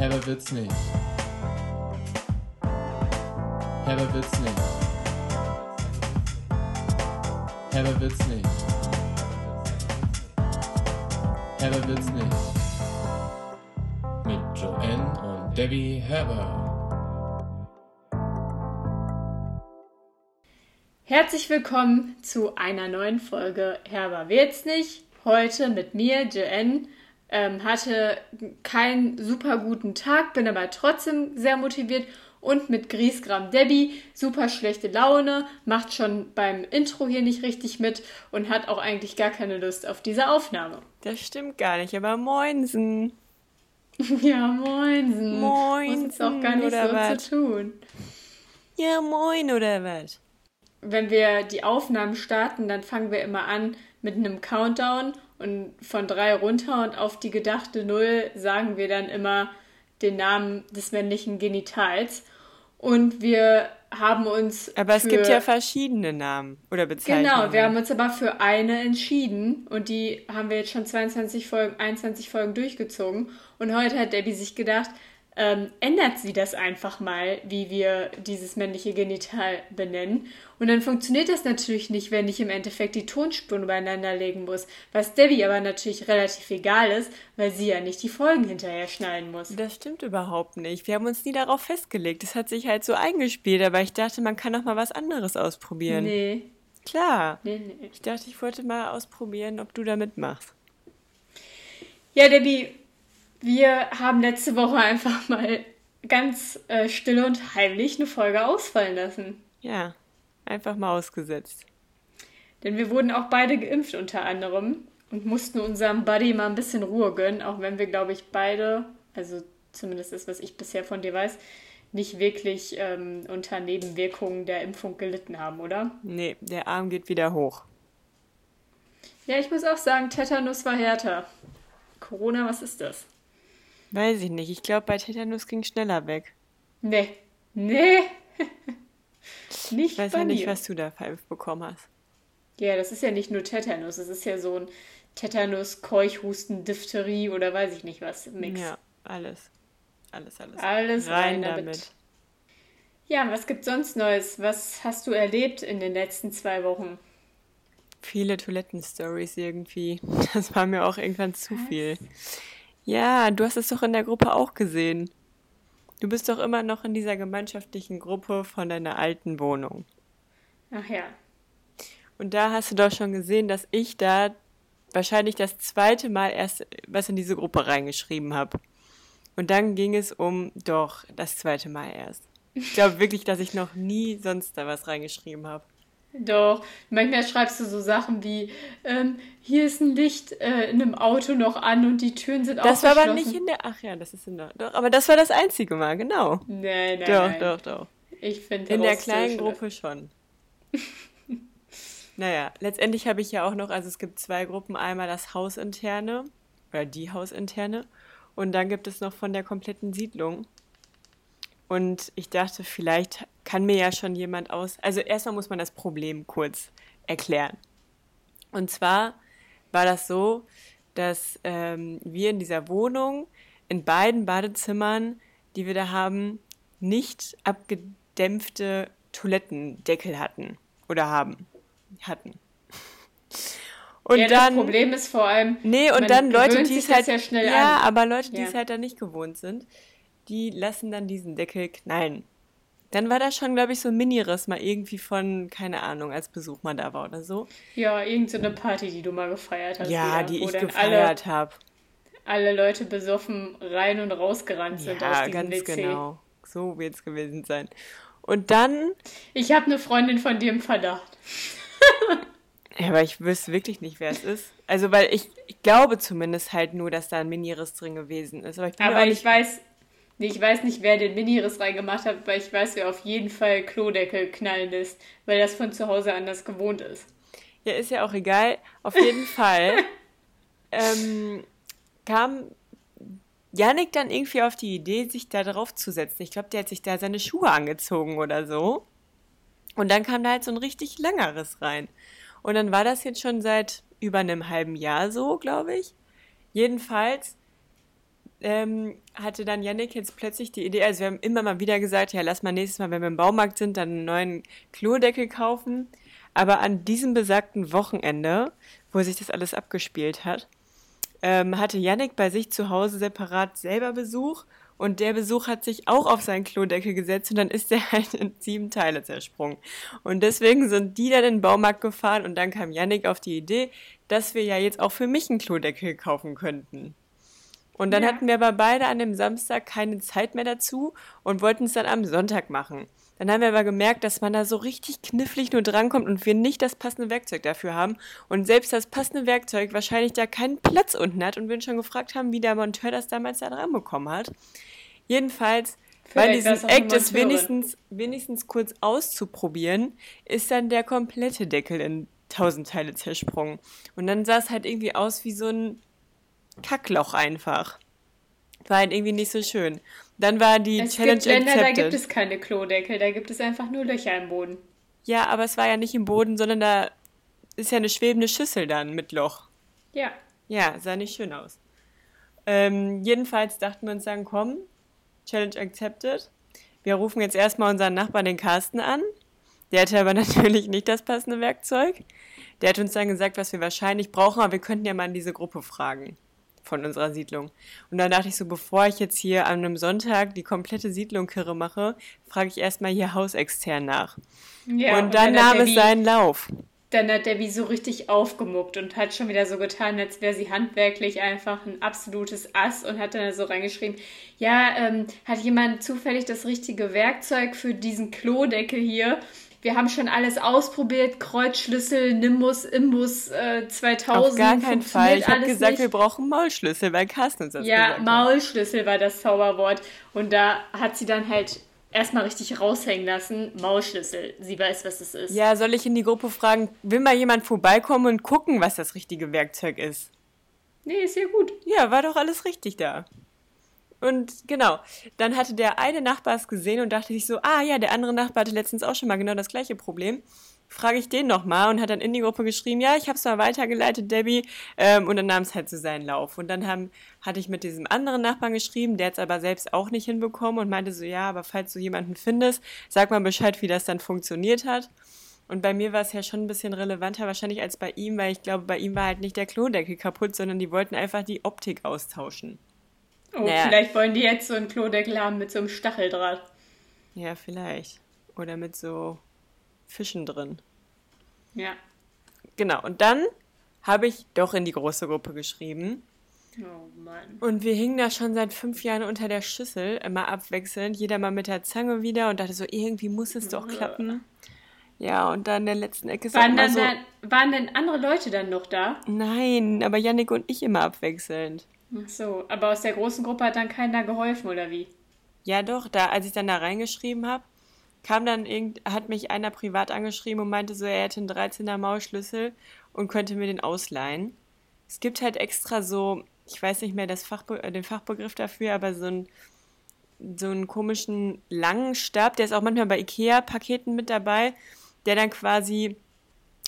Herber wird's nicht. Herber wird's nicht. Herber wird's nicht. Herber wird's nicht. Mit Joanne und Debbie Herber. Herzlich willkommen zu einer neuen Folge Herber wird's nicht. Heute mit mir, Joanne. Ähm, hatte keinen super guten Tag, bin aber trotzdem sehr motiviert und mit Griesgram Debbie super schlechte Laune, macht schon beim Intro hier nicht richtig mit und hat auch eigentlich gar keine Lust auf diese Aufnahme. Das stimmt gar nicht, aber moinsen. ja, moinsen. Moinsen. Muss jetzt auch gar nicht so was? zu tun. Ja, moin oder was? Wenn wir die Aufnahmen starten, dann fangen wir immer an mit einem Countdown und von drei runter und auf die gedachte Null sagen wir dann immer den Namen des männlichen Genitals. Und wir haben uns. Aber es für, gibt ja verschiedene Namen oder Bezeichnungen. Genau, wir haben uns aber für eine entschieden und die haben wir jetzt schon 22 Folgen, 21 Folgen durchgezogen. Und heute hat Debbie sich gedacht, ähm, ändert sie das einfach mal, wie wir dieses männliche Genital benennen. Und dann funktioniert das natürlich nicht, wenn ich im Endeffekt die Tonspuren übereinander legen muss. Was Debbie aber natürlich relativ egal ist, weil sie ja nicht die Folgen hinterher schneiden muss. Das stimmt überhaupt nicht. Wir haben uns nie darauf festgelegt. Das hat sich halt so eingespielt, aber ich dachte, man kann auch mal was anderes ausprobieren. Nee, Klar. nee, nee. Ich dachte, ich wollte mal ausprobieren, ob du da mitmachst. Ja, Debbie, wir haben letzte Woche einfach mal ganz äh, still und heimlich eine Folge ausfallen lassen. Ja, einfach mal ausgesetzt. Denn wir wurden auch beide geimpft unter anderem und mussten unserem Buddy mal ein bisschen Ruhe gönnen, auch wenn wir, glaube ich, beide, also zumindest das, was ich bisher von dir weiß, nicht wirklich ähm, unter Nebenwirkungen der Impfung gelitten haben, oder? Nee, der Arm geht wieder hoch. Ja, ich muss auch sagen, Tetanus war härter. Corona, was ist das? Weiß ich nicht. Ich glaube, bei Tetanus ging schneller weg. Nee. Nee. nicht Ich weiß ja nicht, was du da verimpft bekommen hast. Ja, das ist ja nicht nur Tetanus, es ist ja so ein Tetanus, Keuchhusten, Diphtherie oder weiß ich nicht was. Mix. Ja, alles. Alles, alles. Alles rein rein damit. damit. Ja, was gibt's sonst Neues? Was hast du erlebt in den letzten zwei Wochen? Viele Toilettenstories irgendwie. Das war mir auch irgendwann zu viel. Ja, du hast es doch in der Gruppe auch gesehen. Du bist doch immer noch in dieser gemeinschaftlichen Gruppe von deiner alten Wohnung. Ach ja. Und da hast du doch schon gesehen, dass ich da wahrscheinlich das zweite Mal erst was in diese Gruppe reingeschrieben habe. Und dann ging es um, doch, das zweite Mal erst. Ich glaube wirklich, dass ich noch nie sonst da was reingeschrieben habe. Doch, manchmal schreibst du so Sachen wie, ähm, hier ist ein Licht äh, in einem Auto noch an und die Türen sind Das auch war aber nicht in der, ach ja, das ist in der, doch, aber das war das einzige Mal, genau. Nein, nein, doch, nein. doch, doch. Ich finde In der kleinen Gruppe schon. naja, letztendlich habe ich ja auch noch, also es gibt zwei Gruppen, einmal das Hausinterne oder die Hausinterne und dann gibt es noch von der kompletten Siedlung. Und ich dachte, vielleicht kann mir ja schon jemand aus. Also erstmal muss man das Problem kurz erklären. Und zwar war das so, dass ähm, wir in dieser Wohnung in beiden Badezimmern, die wir da haben, nicht abgedämpfte Toilettendeckel hatten oder haben hatten. Und ja, dann das Problem ist vor allem, Nee, und dann Leute, die es halt. ja schnell ja, an. aber Leute, die Ja. es halt dann nicht gewohnt sind, die lassen dann diesen Deckel knallen. Dann war das schon, glaube ich, so ein Mini-Riss mal irgendwie von, keine Ahnung, als Besuch mal da war oder so. Ja, irgendeine Party, die du mal gefeiert hast. ja, wieder, die ich gefeiert habe. Alle, Leute besoffen rein und rausgerannt sind aus Ja, diesem ganz WC. genau. So wird es gewesen sein. Und dann, Ich habe eine Freundin von dir im Verdacht. ja, aber ich wüsste wirklich nicht, wer es ist. Also, weil ich, ich glaube zumindest halt nur, dass da ein Mini-Riss drin gewesen ist. Aber ich Aber ich weiß, nee, ich weiß nicht, wer den Mini-Riss reingemacht hat, weil ich weiß, wer auf jeden Fall Klodeckel knallen lässt, weil das von zu Hause anders gewohnt ist. Ja, ist ja auch egal. Auf jeden Fall ähm, kam Yannick dann irgendwie auf die Idee, sich da drauf zu setzen. Ich glaube, der hat sich da seine Schuhe angezogen oder so. Und dann kam da halt so ein richtig langer Riss rein. Und dann war das jetzt schon seit über einem halben Jahr so, glaube ich. Jedenfalls ähm, hatte dann Yannick jetzt plötzlich die Idee, also wir haben immer mal wieder gesagt, ja, lass mal nächstes Mal, wenn wir im Baumarkt sind, dann einen neuen Klodeckel kaufen. Aber an diesem besagten Wochenende, wo sich das alles abgespielt hat, ähm, hatte Yannick bei sich zu Hause separat selber Besuch und der Besuch hat sich auch auf seinen Klodeckel gesetzt und dann ist der halt in sieben Teile zersprungen. Und deswegen sind die dann in den Baumarkt gefahren und dann kam Yannick auf die Idee, dass wir ja jetzt auch für mich einen Klodeckel kaufen könnten. Und dann Ja. hatten wir aber beide an dem Samstag keine Zeit mehr dazu und wollten es dann am Sonntag machen. Dann haben wir aber gemerkt, dass man da so richtig knifflig nur drankommt und wir nicht das passende Werkzeug dafür haben. Und selbst das passende Werkzeug wahrscheinlich da keinen Platz unten hat und wir uns schon gefragt haben, wie der Monteur das damals da dran bekommen hat. Jedenfalls, auch eine Act, das wenigstens, wenigstens kurz auszuprobieren, ist dann der komplette Deckel in tausend Teile zersprungen. Und dann sah es halt irgendwie aus wie so ein Kackloch einfach. War halt irgendwie nicht so schön. Dann war die Es Challenge gibt Länder, da gibt accepted. es keine Klodeckel, da gibt es einfach nur Löcher im Boden. Ja, aber es war ja nicht im Boden, sondern da ist ja eine schwebende Schüssel dann mit Loch. Ja. Ja, sah nicht schön aus. Ähm, jedenfalls dachten wir uns dann, komm, Challenge accepted. Wir rufen jetzt erstmal unseren Nachbarn, den Carsten, an. Der hatte aber natürlich nicht das passende Werkzeug. Der hat uns dann gesagt, was wir wahrscheinlich brauchen, aber wir könnten ja mal in diese Gruppe fragen von unserer Siedlung. Und dann dachte ich so, bevor ich jetzt hier an einem Sonntag die komplette Siedlung kirre mache, frage ich erstmal hier hausextern nach. ja und dann hat nahm es wie- seinen Lauf. Dann hat der wie so richtig aufgemuckt und hat schon wieder so getan, als wäre sie handwerklich einfach ein absolutes Ass und hat dann so reingeschrieben, ja, ähm, hat jemand zufällig das richtige Werkzeug für diesen Klodeckel hier? Wir haben schon alles ausprobiert, Kreuzschlüssel, Nimbus, Imbus äh, 2000. Auf gar keinen Fall. Ich habe gesagt, nicht. wir brauchen Maulschlüssel, weil Carsten uns das Ja, gesagt hat. Maulschlüssel war das Zauberwort. Und da hat sie dann halt erstmal richtig raushängen lassen. Maulschlüssel. Sie weiß, was es ist. Ja, soll ich in die Gruppe fragen, will mal jemand vorbeikommen und gucken, was das richtige Werkzeug ist? Nee, ist ja gut. Ja, war doch alles richtig da. Und genau, dann hatte der eine Nachbar es gesehen und dachte sich so, ah ja, der andere Nachbar hatte letztens auch schon mal genau das gleiche Problem. Frage ich den nochmal und hat dann in die Gruppe geschrieben, ja, ich habe es mal weitergeleitet, Debbie. Ähm, und dann nahm es halt so seinen Lauf. Und dann haben, hatte ich mit diesem anderen Nachbarn geschrieben, der hat es aber selbst auch nicht hinbekommen und meinte so, ja, aber falls du jemanden findest, sag mal Bescheid, wie das dann funktioniert hat. Und bei mir war es ja schon ein bisschen relevanter wahrscheinlich als bei ihm, weil ich glaube, bei ihm war halt nicht der Klodeckel kaputt, sondern die wollten einfach die Optik austauschen. Oh, Naja. vielleicht wollen die jetzt so einen Klodeckel haben mit so einem Stacheldraht. Ja, vielleicht. Oder mit so Fischen drin. Ja. Genau, und dann habe ich doch in die große Gruppe geschrieben. Oh Mann. Und wir hingen da schon seit fünf Jahren unter der Schüssel, immer abwechselnd, jeder mal mit der Zange wieder und dachte so, irgendwie muss es doch klappen. Ja, und dann in der letzten Ecke ist Waren, dann so, da, waren denn andere Leute dann noch da? nein, aber Yannick und ich immer abwechselnd. Ach so, aber aus der großen Gruppe hat dann keiner geholfen, oder wie? Ja, doch, da, als ich dann da reingeschrieben habe, kam dann irgend, hat mich einer privat angeschrieben und meinte so, er hätte einen 13er Maulschlüssel und könnte mir den ausleihen. Es gibt halt extra so, ich weiß nicht mehr das Fachbe äh, den Fachbegriff dafür, aber so einen, so einen komischen langen Stab, der ist auch manchmal bei Ikea-Paketen mit dabei, der dann quasi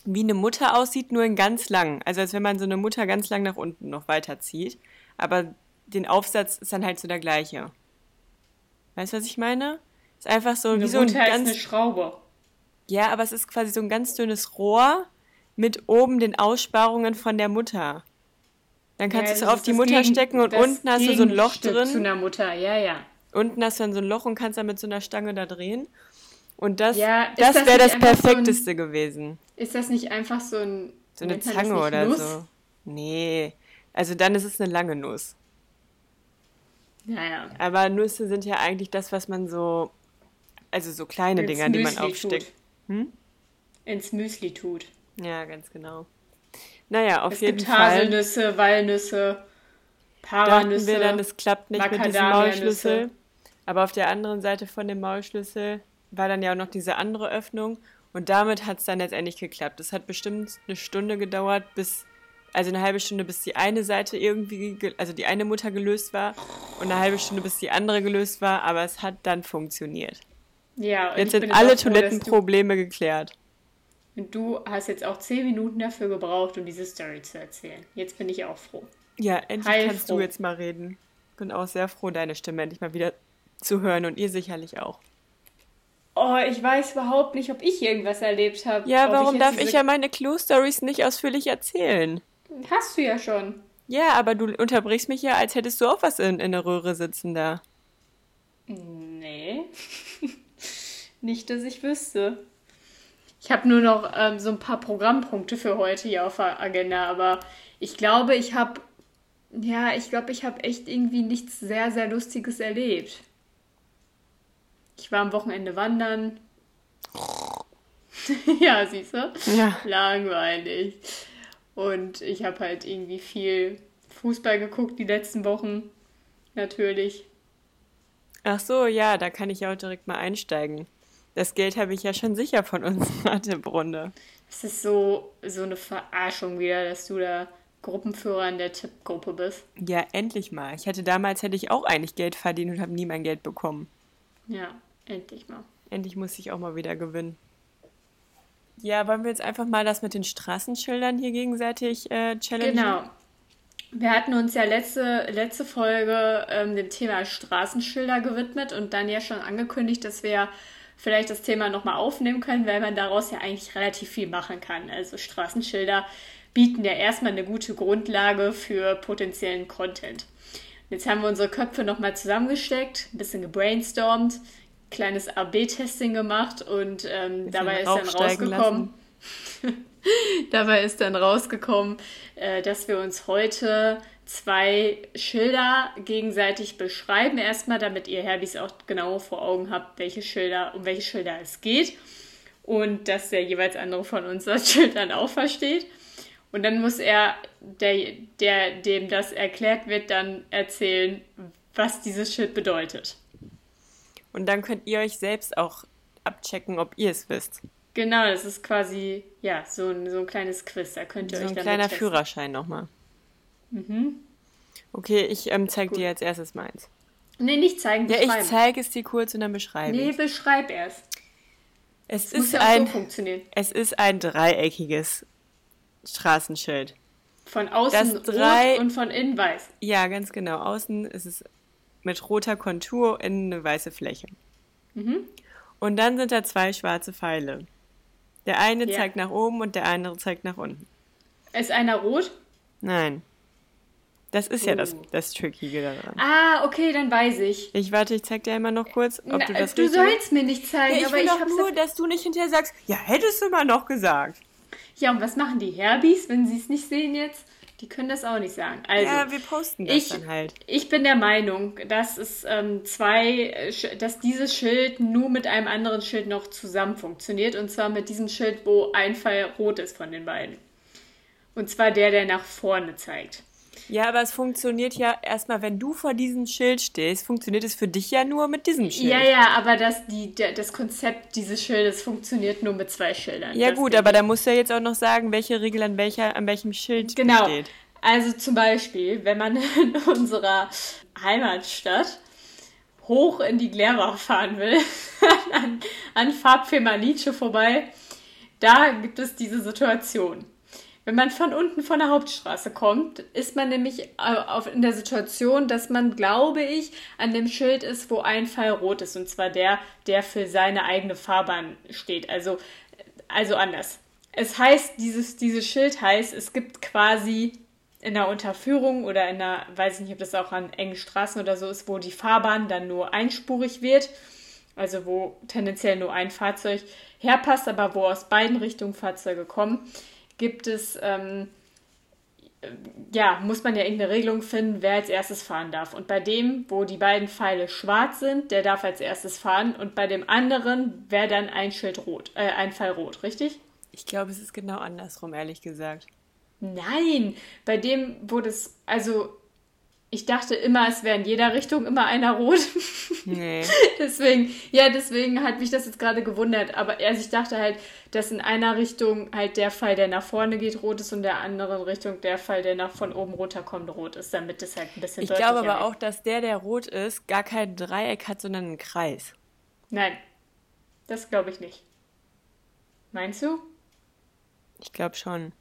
wie eine Mutter aussieht, nur in ganz lang. Also als wenn man so eine Mutter ganz lang nach unten noch weiterzieht. Aber den Aufsatz ist dann halt so der gleiche. Weißt du, was ich meine? Ist einfach so Eine wie so ein Mutter ist ganz. eine Schraube. Ja, aber es ist quasi so ein ganz dünnes Rohr mit oben den Aussparungen von der Mutter. Dann kannst Ja, du es auf die Mutter Gegen- stecken und unten hast du so ein Loch Gegenstück Zu drin. einer Mutter, ja, ja. Unten hast du dann so ein Loch und kannst dann mit so einer Stange da drehen. Und das, Ja, das das wäre das einfach so ein- perfekteste gewesen. Ist das nicht einfach so ein. So eine Zange oder Nuss? so. Nee. Also dann ist es eine lange Nuss. Naja. Aber Nüsse sind ja eigentlich das, was man so. Also so kleine Dinger, die man aufsteckt. Hm? Ins Müsli tut. Ja, ganz genau. Naja, auf Es jeden gibt Fall. Haselnüsse, Walnüsse, Paranüsse. wir dann, es klappt nicht mit diesem. Maulschlüssel. Aber auf der anderen Seite von dem Maulschlüssel war dann ja auch noch diese andere Öffnung. Und damit hat es dann letztendlich geklappt. Es hat bestimmt eine Stunde gedauert, bis, also eine halbe Stunde, bis die eine Seite irgendwie, ge- also die eine Mutter gelöst war und eine halbe Stunde, bis die andere gelöst war. Aber es hat dann funktioniert. ja, und Jetzt ich sind alle froh, Toilettenprobleme geklärt. Und du hast jetzt auch zehn Minuten dafür gebraucht, um diese Story zu erzählen. Jetzt bin ich auch froh. Ja, endlich Heilfroh. kannst du jetzt mal reden. Bin auch sehr froh, deine Stimme endlich mal wieder zu hören und ihr sicherlich auch. Oh, ich weiß überhaupt nicht, ob ich irgendwas erlebt habe. Ja, warum jetzt darf ich ja meine Clue-Stories nicht ausführlich erzählen? Hast du ja schon. Ja, aber du unterbrichst mich ja, als hättest du auch was in, in der Röhre sitzen da. Nee. nicht, dass ich wüsste. Ich habe nur noch ähm, so ein paar Programmpunkte für heute hier auf der Agenda, aber ich glaube, ich habe. Ja, ich glaube, ich habe echt irgendwie nichts sehr, sehr Lustiges erlebt. Ich war am Wochenende wandern. ja, siehst du? Ja. Langweilig. Und ich habe halt irgendwie viel Fußball geguckt die letzten Wochen. Natürlich. Ach so, ja, da kann ich ja auch direkt mal einsteigen. Das Geld habe ich ja schon sicher von unserer Mathebrunde. Es ist so, so eine Verarschung wieder, dass du da Gruppenführer in der Tippgruppe bist. Ja, endlich mal. Ich hatte damals hätte ich auch eigentlich Geld verdient und habe nie mein Geld bekommen. Ja, endlich mal. Endlich musste ich auch mal wieder gewinnen. Ja, wollen wir jetzt einfach mal das mit den Straßenschildern hier gegenseitig äh, challengen? Genau. Wir hatten uns ja letzte, letzte Folge ähm, dem Thema Straßenschilder gewidmet und dann ja schon angekündigt, dass wir vielleicht das Thema nochmal aufnehmen können, weil man daraus ja eigentlich relativ viel machen kann. Also Straßenschilder bieten ja erstmal eine gute Grundlage für potenziellen Content. Jetzt haben wir unsere Köpfe nochmal zusammengesteckt, ein bisschen gebrainstormt, kleines AB-Testing gemacht und ähm, dabei ist dann rausgekommen, Dabei ist dann rausgekommen, äh, dass wir uns heute zwei Schilder gegenseitig beschreiben. Erstmal, damit ihr Herbis auch genau vor Augen habt, welche Schilder, um welche Schilder es geht. Und dass der jeweils andere von uns das Schild dann auch versteht. Und dann muss er, der, der, dem das erklärt wird, dann erzählen, was dieses Schild bedeutet. Und dann könnt ihr euch selbst auch abchecken, ob ihr es wisst. Genau, das ist quasi, ja, so ein, so ein kleines Quiz. Da könnt ihr So euch ein dann kleiner testen. Führerschein nochmal. Okay, ich ähm, zeig Gut. dir als erstes meins. Nee, nicht zeigen, Ja, ich zeige es dir kurz und dann beschreibe Nee, ich. beschreib erst. Es Das muss ist, ja auch ein, so funktionieren. es ist ein dreieckiges Straßenschild. Von außen Das drei- rot und von innen weiß. Ja, ganz genau. Außen ist es mit roter Kontur in eine weiße Fläche. Mhm. Und dann sind da zwei schwarze Pfeile. Der eine Ja. zeigt nach oben und der andere zeigt nach unten. Ist einer rot? Nein. Das ist ja das, Oh. das Trickige daran. Ah, okay, dann weiß ich. Ich warte, ich zeig dir einmal noch kurz, ob Na, du das du sollst mir nicht zeigen, Ja, ich aber will ich doch nur, dass du nicht hinterher sagst, ja, hättest du mal noch gesagt. Ja, und was machen die Herbis, wenn sie es nicht sehen jetzt? Die können das auch nicht sagen. Also, ja, wir posten das ich, dann halt. ich bin der Meinung, dass es ähm, zwei, äh, dass dieses Schild nur mit einem anderen Schild noch zusammen funktioniert. Und zwar mit diesem Schild, wo ein Pfeil rot ist von den beiden. Und zwar der, der nach vorne zeigt. Ja, aber es funktioniert ja erstmal, wenn du vor diesem Schild stehst, funktioniert es für dich ja nur mit diesem Schild. Ja, ja, aber das, die, das Konzept dieses Schildes funktioniert nur mit zwei Schildern. Ja Das gut, aber da musst du ja jetzt auch noch sagen, welche Regel an, welcher, an welchem Schild Genau. steht. Also zum Beispiel, wenn man in unserer Heimatstadt hoch in die Glärbach fahren will, an, an Farbfirma Nietzsche vorbei, da gibt es diese Situation. Wenn man von unten von der Hauptstraße kommt, ist man nämlich äh, in der Situation, dass man, glaube ich, an dem Schild ist, wo ein Pfeil rot ist. Und zwar der, der für seine eigene Fahrbahn steht. Also, also anders. Es heißt, dieses, dieses Schild heißt, es gibt quasi in der Unterführung oder in einer, weiß ich nicht, ob das auch an engen Straßen oder so ist, wo die Fahrbahn dann nur einspurig wird. Also wo tendenziell nur ein Fahrzeug herpasst, aber wo aus beiden Richtungen Fahrzeuge kommen, gibt es, ähm, ja, muss man ja irgendeine Regelung finden, wer als erstes fahren darf. Und bei dem, wo die beiden Pfeile schwarz sind, der darf als erstes fahren. Und bei dem anderen wäre dann ein Schild rot, äh, ein Pfeil rot, richtig? Ich glaube, es ist genau andersrum, ehrlich gesagt. Nein, bei dem, wo das, also ich dachte immer, es wäre in jeder Richtung immer einer rot. Nee. deswegen, ja, deswegen hat mich das jetzt gerade gewundert. Aber also ich dachte halt, dass in einer Richtung halt der Fall, der nach vorne geht, rot ist und der anderen Richtung der Fall, der nach von oben runterkommt, rot ist, damit es halt ein bisschen Ich glaube aber auch, dass der, der rot ist, gar kein Dreieck hat, sondern einen Kreis. Nein, das glaube ich nicht. Meinst du? Ich glaube schon.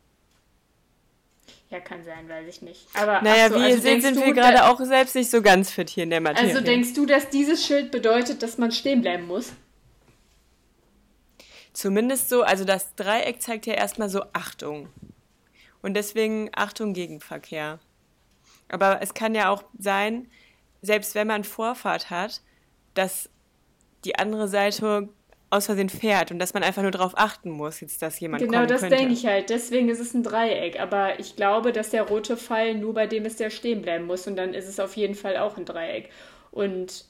Ja, kann sein, weiß ich nicht. Aber Naja, so, wie ihr also seht, denkst sind du, wir gerade auch selbst nicht so ganz fit hier in der Materie. Also denkst du, dass dieses Schild bedeutet, dass man stehen bleiben muss? Zumindest so, also das Dreieck zeigt ja erstmal so Achtung. Und deswegen Achtung Gegenverkehr. Aber es kann ja auch sein, selbst wenn man Vorfahrt hat, dass die andere Seite aus Versehen fährt und dass man einfach nur darauf achten muss, jetzt dass jemand Genau, das könnte. denke ich halt. Deswegen ist es ein Dreieck. Aber ich glaube, dass der rote Pfeil nur bei dem ist, der stehen bleiben muss. Und dann ist es auf jeden Fall auch ein Dreieck. Und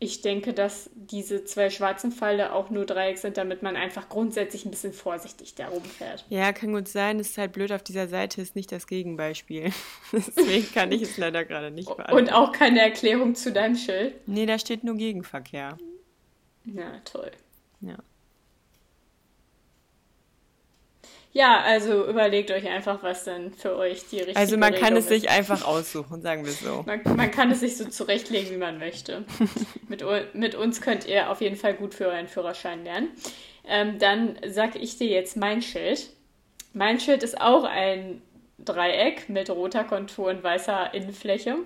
ich denke, dass diese zwei schwarzen Pfeile auch nur Dreieck sind, damit man einfach grundsätzlich ein bisschen vorsichtig da rumfährt. Ja, kann gut sein. Es ist halt blöd, auf dieser Seite ist nicht das Gegenbeispiel. Deswegen kann ich es leider gerade nicht beantworten. Und auch keine Erklärung zu deinem Schild. Nee, da steht nur Gegenverkehr. Na, toll. Ja. Ja, also überlegt euch einfach, was dann für euch die richtige Also man kann Regelung es sich ist. einfach aussuchen, sagen wir es so. Man, man kann es sich so zurechtlegen, wie man möchte. mit, mit uns könnt ihr auf jeden Fall gut für euren Führerschein lernen. Ähm, dann sag ich dir jetzt mein Schild. Mein Schild ist auch ein Dreieck mit roter Kontur und weißer Innenfläche.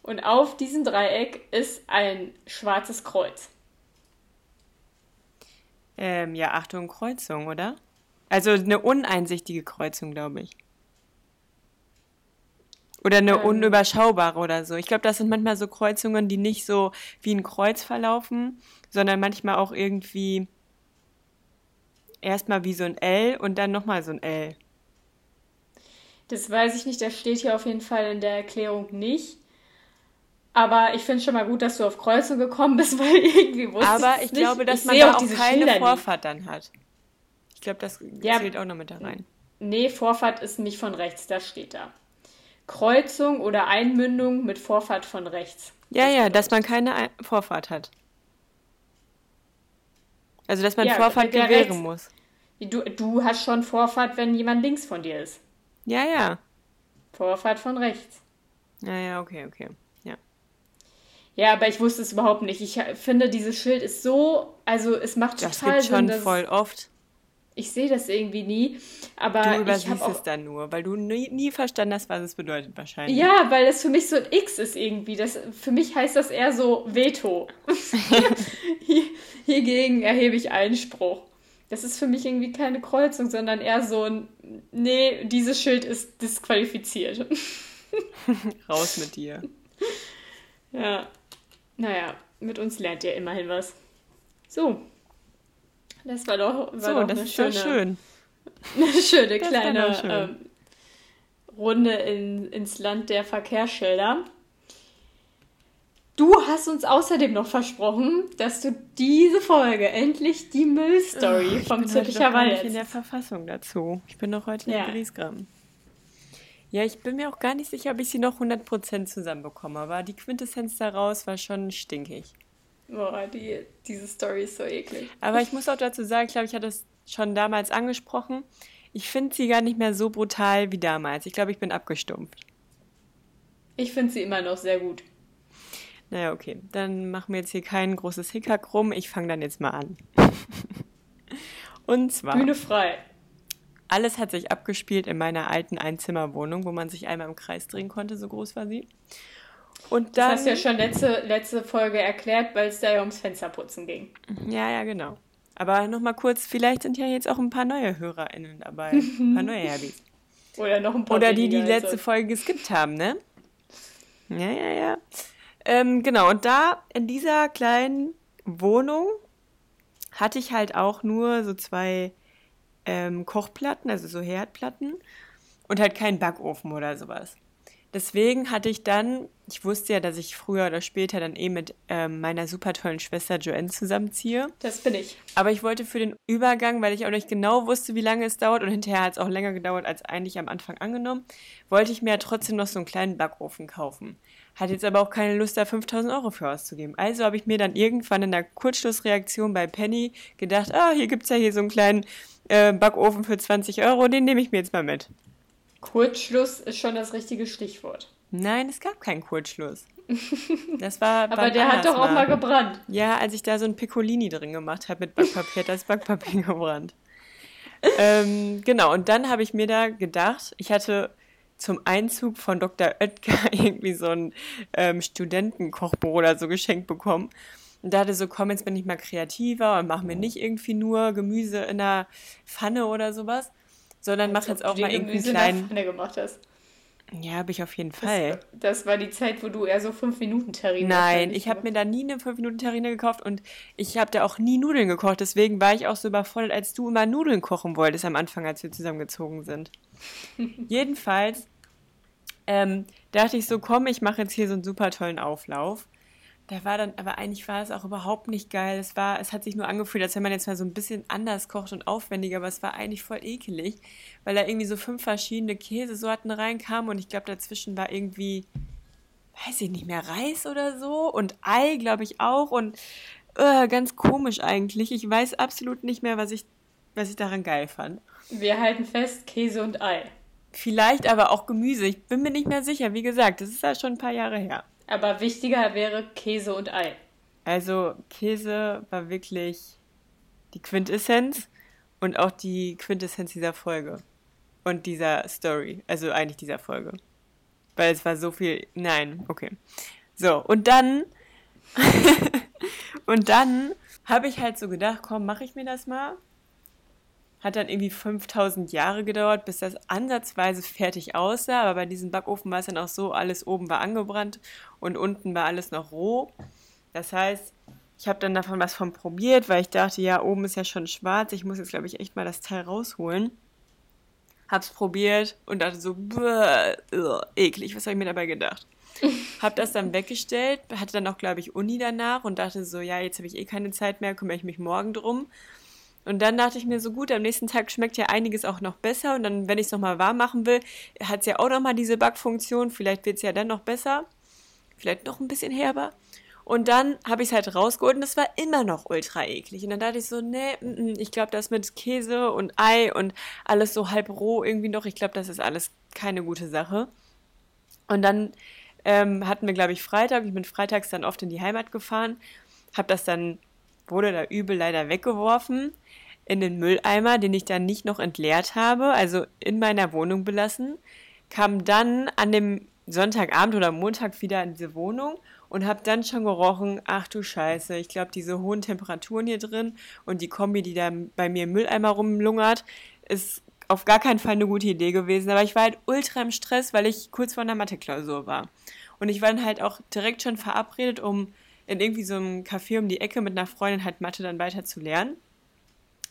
Und auf diesem Dreieck ist ein schwarzes Kreuz. Ähm, ja, Achtung, Kreuzung, oder? Also eine uneinsichtige Kreuzung, glaube ich. Oder eine Ähm. unüberschaubare oder so. Ich glaube, das sind manchmal so Kreuzungen, die nicht so wie ein Kreuz verlaufen, sondern manchmal auch irgendwie erstmal wie so ein L und dann nochmal so ein L. Das weiß ich nicht, das steht hier auf jeden Fall in der Erklärung nicht. Aber ich finde schon mal gut, dass du auf Kreuzung gekommen bist, weil irgendwie wusste Aber ich nicht. glaube, dass ich man da auch diese keine Schilder Vorfahrt dann hat. Ich glaube, das Ja. zählt auch noch mit da rein. Nee, Vorfahrt ist nicht von rechts, das steht da. Kreuzung oder Einmündung mit Vorfahrt von rechts. Ja, ja, dass man keine Ein- Vorfahrt hat. Also, dass man Ja, Vorfahrt gewähren muss. Du, du hast schon Vorfahrt, wenn jemand links von dir ist. Ja, ja. Vorfahrt von rechts. Ja, ja, okay, okay. Ja. Aber ich wusste es überhaupt nicht. Ich finde, dieses Schild ist so, also es macht Das total gibt Sinn, schon dass voll oft. ich sehe das irgendwie nie. Aber Du ich übersiehst habe auch es dann nur, weil du nie, nie verstanden hast, was es bedeutet wahrscheinlich. Ja, weil das für mich so ein X ist irgendwie. Das, für mich heißt das eher so Veto. Hier, hiergegen erhebe ich Einspruch. Das ist für mich irgendwie keine Kreuzung, sondern eher so ein, nee, dieses Schild ist disqualifiziert. Raus mit dir. ja, naja, mit uns lernt ihr immerhin was. So, das war doch, war So, doch das eine ist schöne, schön. eine schöne kleine schön. ähm, Runde in, ins Land der Verkehrsschilder. Du hast uns außerdem noch versprochen, dass du diese Folge endlich die Müllstory Ich vom bin heute Zippicher doch gar Wald nicht in der. Verfassung dazu. Ich bin noch heute Ja. in Griesgram. Ja, ich bin mir auch gar nicht sicher, ob ich sie noch 100% zusammenbekomme, aber die Quintessenz daraus war schon stinkig. Boah, die, diese Story ist so eklig. Aber ich muss auch dazu sagen, ich glaube, ich hatte es schon damals angesprochen. Ich finde sie gar nicht mehr so brutal wie damals. Ich glaube, ich bin abgestumpft. Ich finde sie immer noch sehr gut. Naja, okay. Dann machen wir jetzt hier kein großes Hickhack rum. Ich fange dann jetzt mal an. Und zwar, Bühne frei. Alles hat sich abgespielt in meiner alten Einzimmerwohnung, wo man sich einmal im Kreis drehen konnte, so groß war sie. Und Das dann. hast du ja schon letzte, letzte Folge erklärt, weil es da ja ums Fensterputzen ging. Ja, ja, genau. Aber nochmal kurz, vielleicht sind ja jetzt auch ein paar neue HörerInnen dabei. Ein paar neue Herbis. Oder noch ein paar Oder die, die letzte sonst. Folge geskippt haben, ne? Ja, ja, ja. Ähm, genau, und da in dieser kleinen Wohnung hatte ich halt auch nur so zwei ähm, Kochplatten, also so Herdplatten und halt keinen Backofen oder sowas. Deswegen hatte ich dann, ich wusste ja, dass ich früher oder später dann eh mit ähm, meiner super tollen Schwester Joanne zusammenziehe. Das bin ich. Aber ich wollte für den Übergang, weil ich auch nicht genau wusste, wie lange es dauert und hinterher hat es auch länger gedauert als eigentlich am Anfang angenommen, wollte ich mir ja trotzdem noch so einen kleinen Backofen kaufen. Hatte jetzt aber auch keine Lust, da 5000 Euro für auszugeben. Also habe ich mir dann irgendwann in der Kurzschlussreaktion bei Penny gedacht, ah, hier gibt es ja hier so einen kleinen äh, Backofen für 20 Euro, den nehme ich mir jetzt mal mit. Kurzschluss ist schon das richtige Stichwort. Nein, es gab keinen Kurzschluss. Das war Aber der hat doch auch mal gebrannt. Ja, als ich da so ein Piccolini drin gemacht habe mit Backpapier, hat das Backpapier gebrannt. ähm, genau, und dann habe ich mir da gedacht, ich hatte zum Einzug von Dr. Oetker irgendwie so ein ähm, Studentenkochbuch oder so geschenkt bekommen. Und dachte so, komm, jetzt bin ich mal kreativer und mach mir nicht irgendwie nur Gemüse in einer Pfanne oder sowas, sondern mach jetzt auch mal irgendwie einen kleinen. Pfanne gemacht hast. Ja, habe ich auf jeden Fall. Das, das war die Zeit, wo du eher so 5 Minuten Terrine Nein, ich habe mir da nie eine 5 Minuten Terrine gekauft und ich habe da auch nie Nudeln gekocht. Deswegen war ich auch so überfordert, als du immer Nudeln kochen wolltest am Anfang, als wir zusammengezogen sind. Jedenfalls ähm, dachte ich so, komm, ich mache jetzt hier so einen super tollen Auflauf. Da war dann, aber eigentlich war es auch überhaupt nicht geil. Es war, es hat sich nur angefühlt, als wenn man jetzt mal so ein bisschen anders kocht und aufwendiger, aber es war eigentlich voll ekelig, weil da irgendwie so fünf verschiedene Käsesorten reinkamen und ich glaube, dazwischen war irgendwie, weiß ich nicht mehr, Reis oder so und Ei, glaube ich auch und äh, ganz komisch eigentlich. Ich weiß absolut nicht mehr, was ich, was ich daran geil fand. Wir halten fest, Käse und Ei. Vielleicht aber auch Gemüse. Ich bin mir nicht mehr sicher. Wie gesagt, das ist ja schon ein paar Jahre her. Aber wichtiger wäre Käse und Ei. Also Käse war wirklich die Quintessenz und auch die Quintessenz dieser Folge und dieser Story. Also eigentlich dieser Folge. Weil es war so viel. Nein, okay. So, und dann. und dann habe ich halt so gedacht, komm, mache ich mir das mal. Hat dann irgendwie 5000 Jahre gedauert, bis das ansatzweise fertig aussah. Aber bei diesem Backofen war es dann auch so, alles oben war angebrannt und unten war alles noch roh. Das heißt, ich habe dann davon was von probiert, weil ich dachte, ja, oben ist ja schon schwarz. Ich muss jetzt, glaube ich, echt mal das Teil rausholen. Hab's probiert und dachte so, bäh, eklig, was habe ich mir dabei gedacht? hab das dann weggestellt, hatte dann auch, glaube ich, Uni danach und dachte so, ja, jetzt habe ich eh keine Zeit mehr, kümmere ich mich morgen drum. Und dann dachte ich mir so, gut, am nächsten Tag schmeckt ja einiges auch noch besser. Und dann, wenn ich es nochmal warm machen will, hat es ja auch nochmal diese Backfunktion. Vielleicht wird es ja dann noch besser. Vielleicht noch ein bisschen herber. Und dann habe ich es halt rausgeholt und es war immer noch ultra eklig. Und dann dachte ich so, nee, mm, mm, ich glaube, das mit Käse und Ei und alles so halb roh irgendwie noch, ich glaube, das ist alles keine gute Sache. Und dann ähm, hatten wir, glaube ich, Freitag. Ich bin freitags dann oft in die Heimat gefahren, habe das dann, wurde da übel leider weggeworfen in den Mülleimer, den ich dann nicht noch entleert habe, also in meiner Wohnung belassen, kam dann an dem Sonntagabend oder Montag wieder in diese Wohnung und habe dann schon gerochen, ach du Scheiße, ich glaube, diese hohen Temperaturen hier drin und die Kombi, die da bei mir im Mülleimer rumlungert, ist auf gar keinen Fall eine gute Idee gewesen. Aber ich war halt ultra im Stress, weil ich kurz vor einer Mathe-Klausur war. Und ich war dann halt auch direkt schon verabredet, um in irgendwie so einem Café um die Ecke mit einer Freundin halt Mathe dann weiter zu lernen.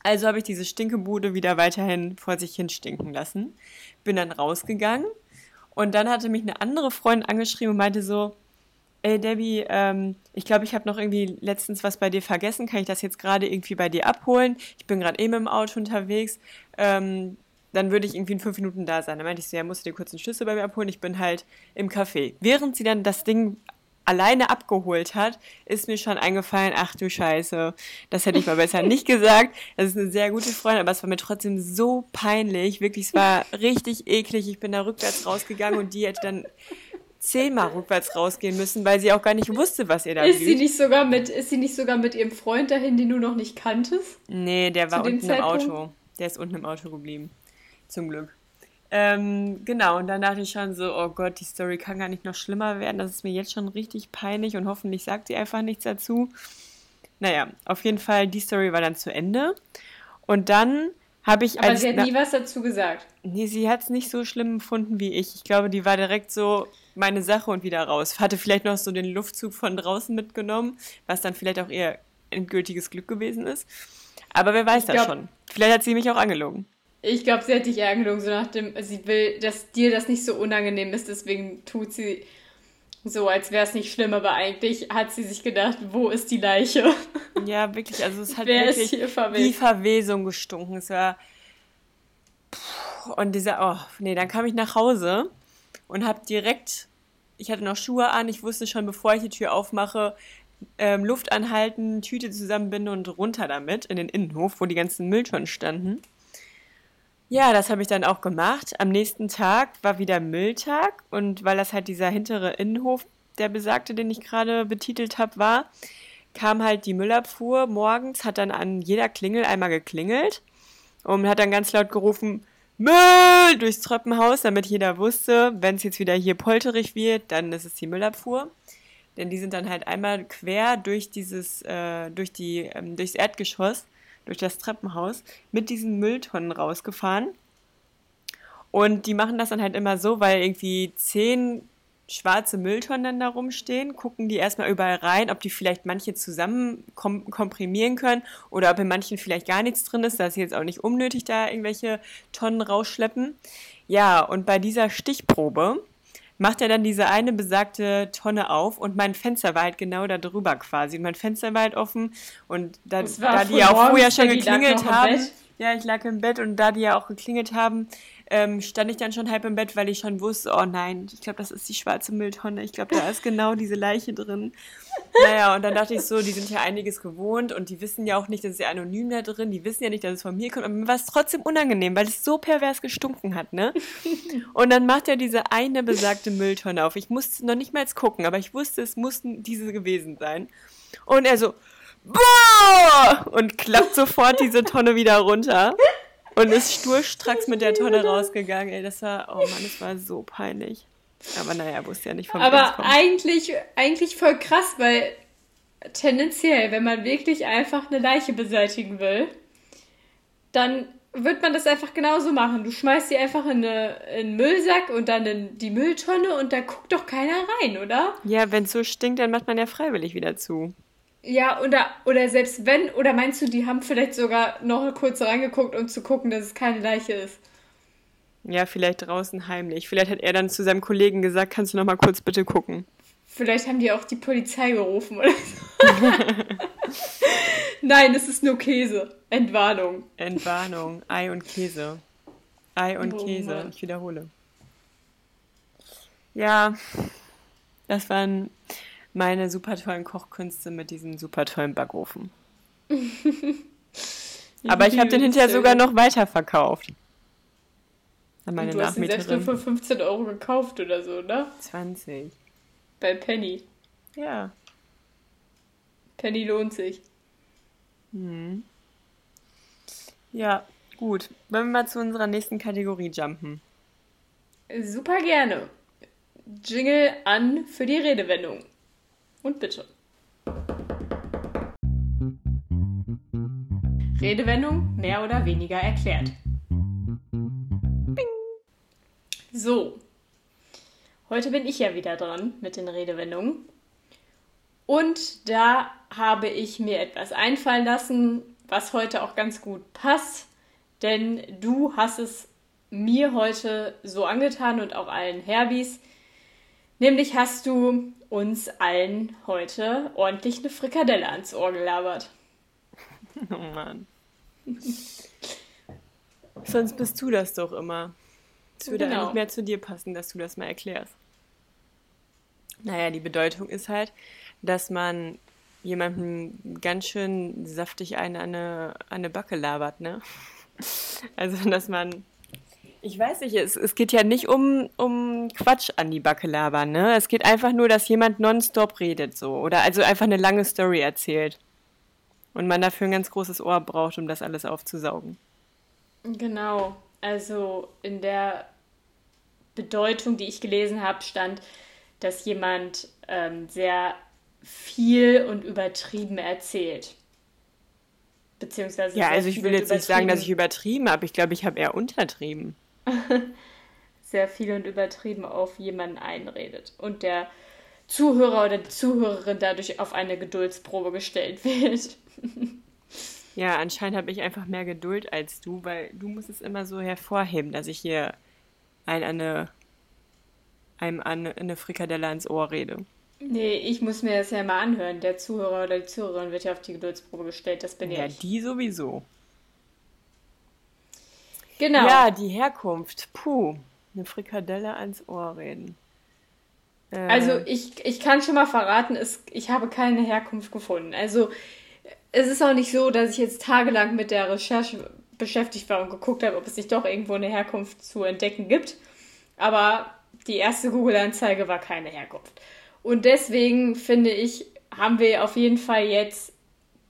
Also habe ich diese Stinkebude wieder weiterhin vor sich hin stinken lassen. Bin dann rausgegangen und dann hatte mich eine andere Freundin angeschrieben und meinte so, ey Debbie, ähm, ich glaube, ich habe noch irgendwie letztens was bei dir vergessen. Kann ich das jetzt gerade irgendwie bei dir abholen? Ich bin gerade eben im Auto unterwegs. Ähm, dann würde ich irgendwie in fünf Minuten da sein. Dann meinte ich so, ja, musst du dir kurz einen Schlüssel bei mir abholen? Ich bin halt im Café. Während sie dann das Ding alleine abgeholt hat, ist mir schon eingefallen, ach du Scheiße, das hätte ich mal besser nicht gesagt. Das ist eine sehr gute Freundin, aber es war mir trotzdem so peinlich. Wirklich, es war richtig eklig. Ich bin da rückwärts rausgegangen und die hätte dann zehnmal rückwärts rausgehen müssen, weil sie auch gar nicht wusste, was ihr da ist sie nicht sogar mit Ist sie nicht sogar mit ihrem Freund dahin, den du noch nicht kanntest? Nee, der war unten Zeitpunkt? im Auto. Der ist unten im Auto geblieben. Zum Glück. Ähm, genau, und dann dachte ich schon so, oh Gott, die Story kann gar nicht noch schlimmer werden. Das ist mir jetzt schon richtig peinlich und hoffentlich sagt sie einfach nichts dazu. Naja, auf jeden Fall, die Story war dann zu Ende. Und dann habe ich. Aber sie hat nie was dazu gesagt. Nee, sie hat es nicht so schlimm empfunden wie ich. Ich glaube, die war direkt so meine Sache und wieder raus. Hatte vielleicht noch so den Luftzug von draußen mitgenommen, was dann vielleicht auch ihr endgültiges Glück gewesen ist. Aber wer weiß ich das glaub, schon. Vielleicht hat sie mich auch angelogen. Ich glaube, sie hat dich eher angelogen, so nach dem, sie will, dass dir das nicht so unangenehm ist, deswegen tut sie so, als wäre es nicht schlimm, aber eigentlich hat sie sich gedacht, wo ist die Leiche? Ja, wirklich, also es hat Wer wirklich wie Verwesung gestunken. Es war und dieser, oh, nee, dann kam ich nach Hause und habe direkt, ich hatte noch Schuhe an, ich wusste schon, bevor ich die Tür aufmache, ähm, Luft anhalten, Tüte zusammenbinden und runter damit in den Innenhof, wo die ganzen Mülltonnen standen. Ja, das habe ich dann auch gemacht. Am nächsten Tag war wieder Mülltag und weil das halt dieser hintere Innenhof, der besagte, den ich gerade betitelt habe, war, kam halt die Müllabfuhr morgens, hat dann an jeder Klingel einmal geklingelt und hat dann ganz laut gerufen, Müll durchs Treppenhaus, damit jeder wusste, wenn es jetzt wieder hier polterig wird, dann ist es die Müllabfuhr. Denn die sind dann halt einmal quer durch dieses, äh, durch die, ähm, durchs Erdgeschoss, durch das Treppenhaus, mit diesen Mülltonnen rausgefahren. Und die machen das dann halt immer so, weil irgendwie zehn schwarze Mülltonnen dann da rumstehen, gucken die erstmal überall rein, ob die vielleicht manche zusammen kom komprimieren können oder ob in manchen vielleicht gar nichts drin ist. Da ist jetzt auch nicht unnötig, da irgendwelche Tonnen rausschleppen. Ja, und bei dieser Stichprobe macht er dann diese eine besagte Tonne auf und mein Fenster war halt genau da drüber quasi. Und mein Fenster war halt offen und da, da die ja auch vorher schon geklingelt haben. Ja, ich lag im Bett und da die ja auch geklingelt haben, ähm, stand ich dann schon halb im Bett, weil ich schon wusste, oh nein, ich glaube, das ist die schwarze Mülltonne. Ich glaube, da ist genau diese Leiche drin. Naja, und dann dachte ich so, die sind ja einiges gewohnt und die wissen ja auch nicht, das ist ja anonym da drin, die wissen ja nicht, dass es von mir kommt. Aber mir war es trotzdem unangenehm, weil es so pervers gestunken hat, ne? Und dann macht er diese eine besagte Mülltonne auf. Ich musste noch nicht mal gucken, aber ich wusste, es mussten diese gewesen sein. Und er so, Boah! und klappt sofort diese Tonne wieder runter und ist sturstracks mit der Tonne rausgegangen. Ey, das war, oh Mann, das war so peinlich. Aber naja, wusste ja nicht von Aber eigentlich, eigentlich voll krass, weil tendenziell, wenn man wirklich einfach eine Leiche beseitigen will, dann wird man das einfach genauso machen. Du schmeißt sie einfach in, eine, in einen Müllsack und dann in die Mülltonne und da guckt doch keiner rein, oder? Ja, wenn es so stinkt, dann macht man ja freiwillig wieder zu. Ja, oder, oder selbst wenn, oder meinst du, die haben vielleicht sogar noch kurz reingeguckt, um zu gucken, dass es keine Leiche ist? Ja, vielleicht draußen heimlich. Vielleicht hat er dann zu seinem Kollegen gesagt, kannst du noch mal kurz bitte gucken. Vielleicht haben die auch die Polizei gerufen oder so. Nein, es ist nur Käse. Entwarnung. Entwarnung. Ei und Käse. Ei und oh, Käse. Mann. Ich wiederhole. Ja, das waren meine super tollen Kochkünste mit diesem super tollen Backofen. Aber ich habe den hinterher sogar noch weiterverkauft. An meine Und du hast den selbst nur für 15 Euro gekauft oder so, ne? 20. Bei Penny. Ja. Penny lohnt sich. Hm. Ja, gut. Wollen wir mal zu unserer nächsten Kategorie jumpen? Super gerne. Jingle an für die Redewendung. Und bitte. Redewendung mehr oder weniger erklärt. Bing. So. Heute bin ich ja wieder dran mit den Redewendungen. Und da habe ich mir etwas einfallen lassen, was heute auch ganz gut passt. Denn du hast es mir heute so angetan und auch allen Herbis. Nämlich hast du uns allen heute ordentlich eine Frikadelle ans Ohr gelabert. Oh Mann. Sonst bist du das doch immer. Es würde genau. eigentlich mehr zu dir passen, dass du das mal erklärst. Naja, die Bedeutung ist halt, dass man jemandem ganz schön saftig eine an eine, eine Backe labert, ne? Also, dass man ich weiß nicht, es, es geht ja nicht um, um Quatsch an die Backe labern, ne? Es geht einfach nur, dass jemand nonstop redet so. Oder also einfach eine lange Story erzählt. Und man dafür ein ganz großes Ohr braucht, um das alles aufzusaugen. Genau. Also in der Bedeutung, die ich gelesen habe, stand, dass jemand ähm, sehr viel und übertrieben erzählt. Beziehungsweise. Ja, also ich will jetzt nicht sagen, dass ich übertrieben habe. Ich glaube, ich habe eher untertrieben. sehr viel und übertrieben auf jemanden einredet und der Zuhörer oder die Zuhörerin dadurch auf eine Geduldsprobe gestellt wird. ja, anscheinend habe ich einfach mehr Geduld als du, weil du musst es immer so hervorheben, dass ich hier ein, eine, einem eine, eine Frikadelle ans Ohr rede. Nee, ich muss mir das ja mal anhören. Der Zuhörer oder die Zuhörerin wird ja auf die Geduldsprobe gestellt, das bin ja, ich. Ja, die sowieso. Genau. Ja, die Herkunft. Puh, eine Frikadelle ans Ohr reden. Äh. Also ich, ich kann schon mal verraten, es, ich habe keine Herkunft gefunden. Also es ist auch nicht so, dass ich jetzt tagelang mit der Recherche beschäftigt war und geguckt habe, ob es nicht doch irgendwo eine Herkunft zu entdecken gibt. Aber die erste Google-Anzeige war keine Herkunft. Und deswegen finde ich, haben wir auf jeden Fall jetzt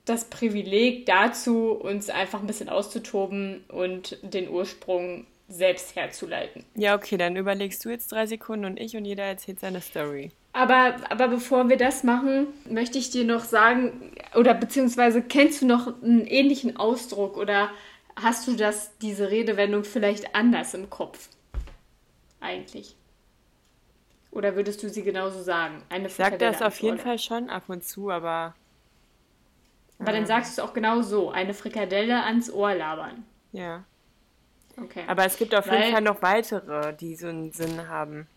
das Privileg dazu, uns einfach ein bisschen auszutoben und den Ursprung selbst herzuleiten. Ja, okay, dann überlegst du jetzt drei Sekunden und ich und jeder erzählt seine Story. Aber, aber bevor wir das machen, möchte ich dir noch sagen, oder beziehungsweise kennst du noch einen ähnlichen Ausdruck oder hast du das, diese Redewendung vielleicht anders im Kopf? Eigentlich. Oder würdest du sie genauso sagen? Eine Ich sag das auf jeden. Fall schon ab und zu, aber Aber dann sagst du es auch genau so. Eine Frikadelle ans Ohr labern. ja. Okay. Aber es gibt auf Weil- jeden Fall noch weitere, die so einen Sinn haben.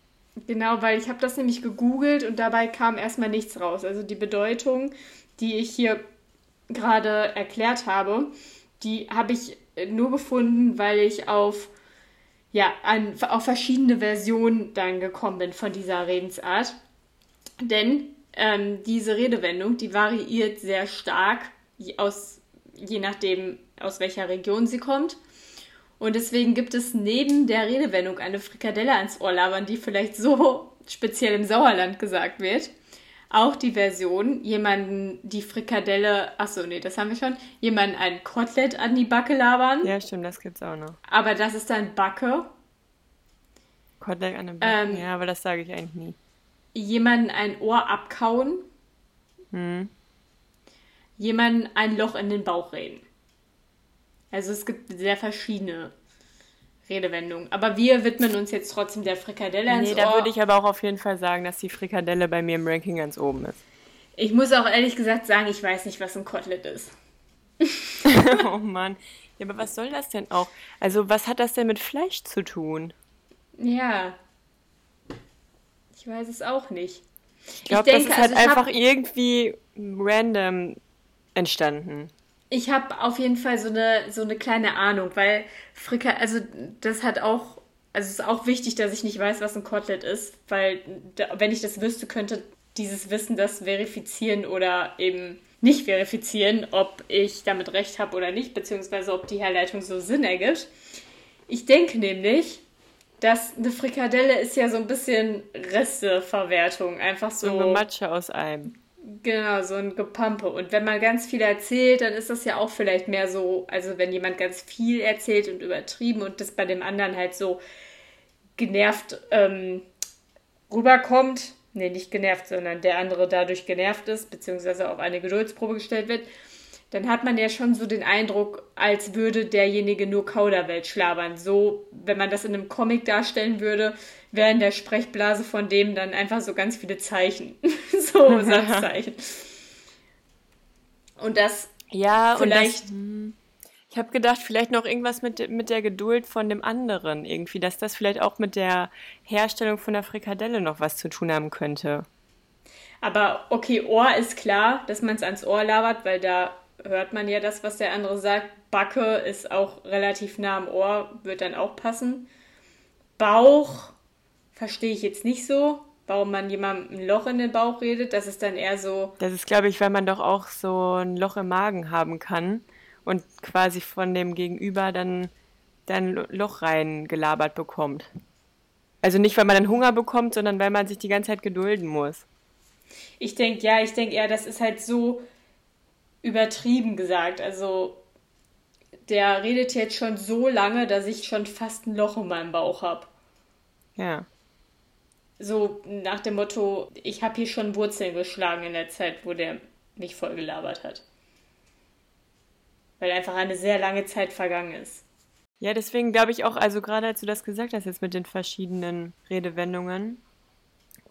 Genau, weil ich habe das nämlich gegoogelt und dabei kam erstmal nichts raus. Also die Bedeutung, die ich hier gerade erklärt habe, die habe ich nur gefunden, weil ich auf ja, an, auf verschiedene Versionen dann gekommen bin von dieser Redensart. Denn ähm, diese Redewendung, die variiert sehr stark, je- aus, je nachdem, aus welcher Region sie kommt. Und deswegen gibt es neben der Redewendung eine Frikadelle ans Ohr labern, die vielleicht so speziell im Sauerland gesagt wird, auch die Version, jemanden die Frikadelle, achso, nee, das haben wir schon, jemanden ein Kotelett an die Backe labern, Ja, stimmt, das gibt's auch noch. aber das ist dann Backe, Kotelett an dem Backen, Ähm, ja, aber das sage ich eigentlich nie. Jemanden ein Ohr abkauen, Hm. jemanden ein Loch in den Bauch reden. Also es gibt sehr verschiedene Redewendungen. Aber wir widmen uns jetzt trotzdem der Frikadelle ans Nee, da Ohr. würde ich aber auch auf jeden Fall sagen, dass die Frikadelle bei mir im Ranking ganz oben ist. Ich muss auch ehrlich gesagt sagen, ich weiß nicht, was ein Kotelett ist. oh Mann. Ja, aber was soll das denn auch? Also, was hat das denn mit Fleisch zu tun? Ja. Ich weiß es auch nicht. Ich glaube, das ist halt also ich hab- einfach irgendwie random entstanden. Ich habe auf jeden Fall so eine, so eine kleine Ahnung, weil Frika, also das hat auch, also es ist auch wichtig, dass ich nicht weiß, was ein Kotelett ist, weil da, wenn ich das wüsste, könnte dieses Wissen das verifizieren oder eben nicht verifizieren, ob ich damit recht habe oder nicht, beziehungsweise ob die Herleitung so Sinn ergibt. Ich denke nämlich, dass eine Frikadelle ist ja so ein bisschen Resteverwertung, einfach so. So eine Matsche aus einem. Genau, so ein Gepampe. Und wenn man ganz viel erzählt, dann ist das ja auch vielleicht mehr so, also wenn jemand ganz viel erzählt und übertrieben und das bei dem anderen halt so genervt ähm, rüberkommt, nee, nicht genervt, sondern der andere dadurch genervt ist, beziehungsweise auf eine Geduldsprobe gestellt wird, dann hat man ja schon so den Eindruck, als würde derjenige nur Kauderwelsch schlabern. So, wenn man das in einem Comic darstellen würde, wären in der Sprechblase von dem dann einfach so ganz viele Zeichen. so Satzzeichen. Und das Ja, Vielleicht- und das, hm, ich habe gedacht, vielleicht noch irgendwas mit, mit der Geduld von dem anderen irgendwie, dass das vielleicht auch mit der Herstellung von der Frikadelle noch was zu tun haben könnte. Aber okay, Ohr ist klar, dass man es ans Ohr labert, weil da hört man ja das, was der andere sagt. Backe ist auch relativ nah am Ohr, wird dann auch passen. Bauch verstehe ich jetzt nicht so, warum man jemandem ein Loch in den Bauch redet. Das ist dann eher so, Das ist, glaube ich, weil man doch auch so ein Loch im Magen haben kann und quasi von dem Gegenüber dann dann Lo- Loch reingelabert bekommt. Also nicht, weil man dann Hunger bekommt, sondern weil man sich die ganze Zeit gedulden muss. ich denke, ja, ich denke eher, das ist halt so übertrieben gesagt. Also der redet jetzt schon so lange, dass ich schon fast ein Loch in meinem Bauch habe. Ja. So nach dem Motto, ich habe hier schon Wurzeln geschlagen in der Zeit, wo der mich voll gelabert hat. Weil einfach eine sehr lange Zeit vergangen ist. Ja, deswegen glaube ich auch, also gerade als du das gesagt hast, jetzt mit den verschiedenen Redewendungen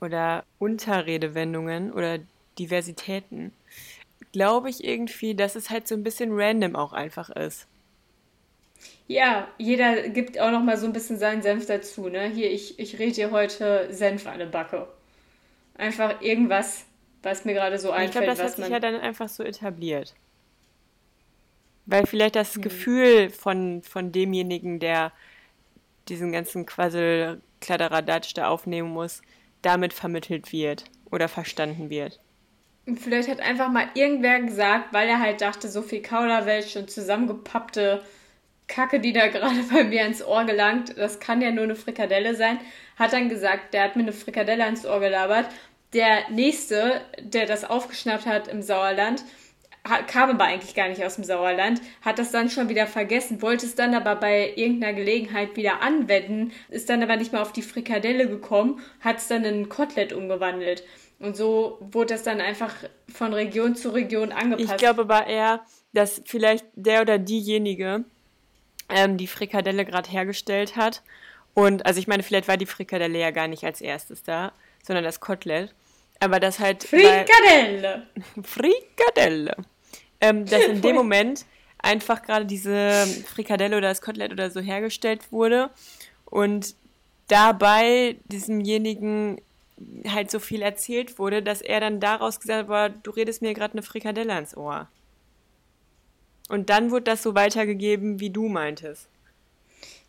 oder Unterredewendungen oder Diversitäten, glaube ich irgendwie, dass es halt so ein bisschen random auch einfach ist. Ja, jeder gibt auch noch mal so ein bisschen seinen Senf dazu, ne? Hier, ich, ich rede dir heute Senf an eine Backe. Einfach irgendwas, was mir gerade so Und ich einfällt, glaube, das hat was sich man... ja dann einfach so etabliert. Weil vielleicht das Gefühl von, von demjenigen, der diesen ganzen Quassel, Kladderadatsch da aufnehmen muss, damit vermittelt wird oder verstanden wird. Vielleicht hat einfach mal irgendwer gesagt, weil er halt dachte, so viel Kauderwelsch und zusammengepappte Kacke, die da gerade bei mir ins Ohr gelangt, das kann ja nur eine Frikadelle sein, hat dann gesagt, der hat mir eine Frikadelle ans Ohr gelabert. Der nächste, der das aufgeschnappt hat im Sauerland, kam aber eigentlich gar nicht aus dem Sauerland, hat das dann schon wieder vergessen, wollte es dann aber bei irgendeiner Gelegenheit wieder anwenden, ist dann aber nicht mehr auf die Frikadelle gekommen, hat es dann in ein Kotelett umgewandelt. Und so wurde das dann einfach von Region zu Region angepasst. Ich glaube aber eher, dass vielleicht der oder diejenige ähm, die Frikadelle gerade hergestellt hat. Und, also ich meine, vielleicht war die Frikadelle ja gar nicht als erstes da, sondern das Kotelett. Aber das halt. bei- Frikadelle! Frikadelle. Ähm, dass in dem Moment einfach gerade diese Frikadelle oder das Kotelett oder so hergestellt wurde und dabei diesemjenigen halt so viel erzählt wurde, dass er dann daraus gesagt hat, "Boah, du redest mir gerade eine Frikadelle ans Ohr. Und dann wurde das so weitergegeben, wie du meintest.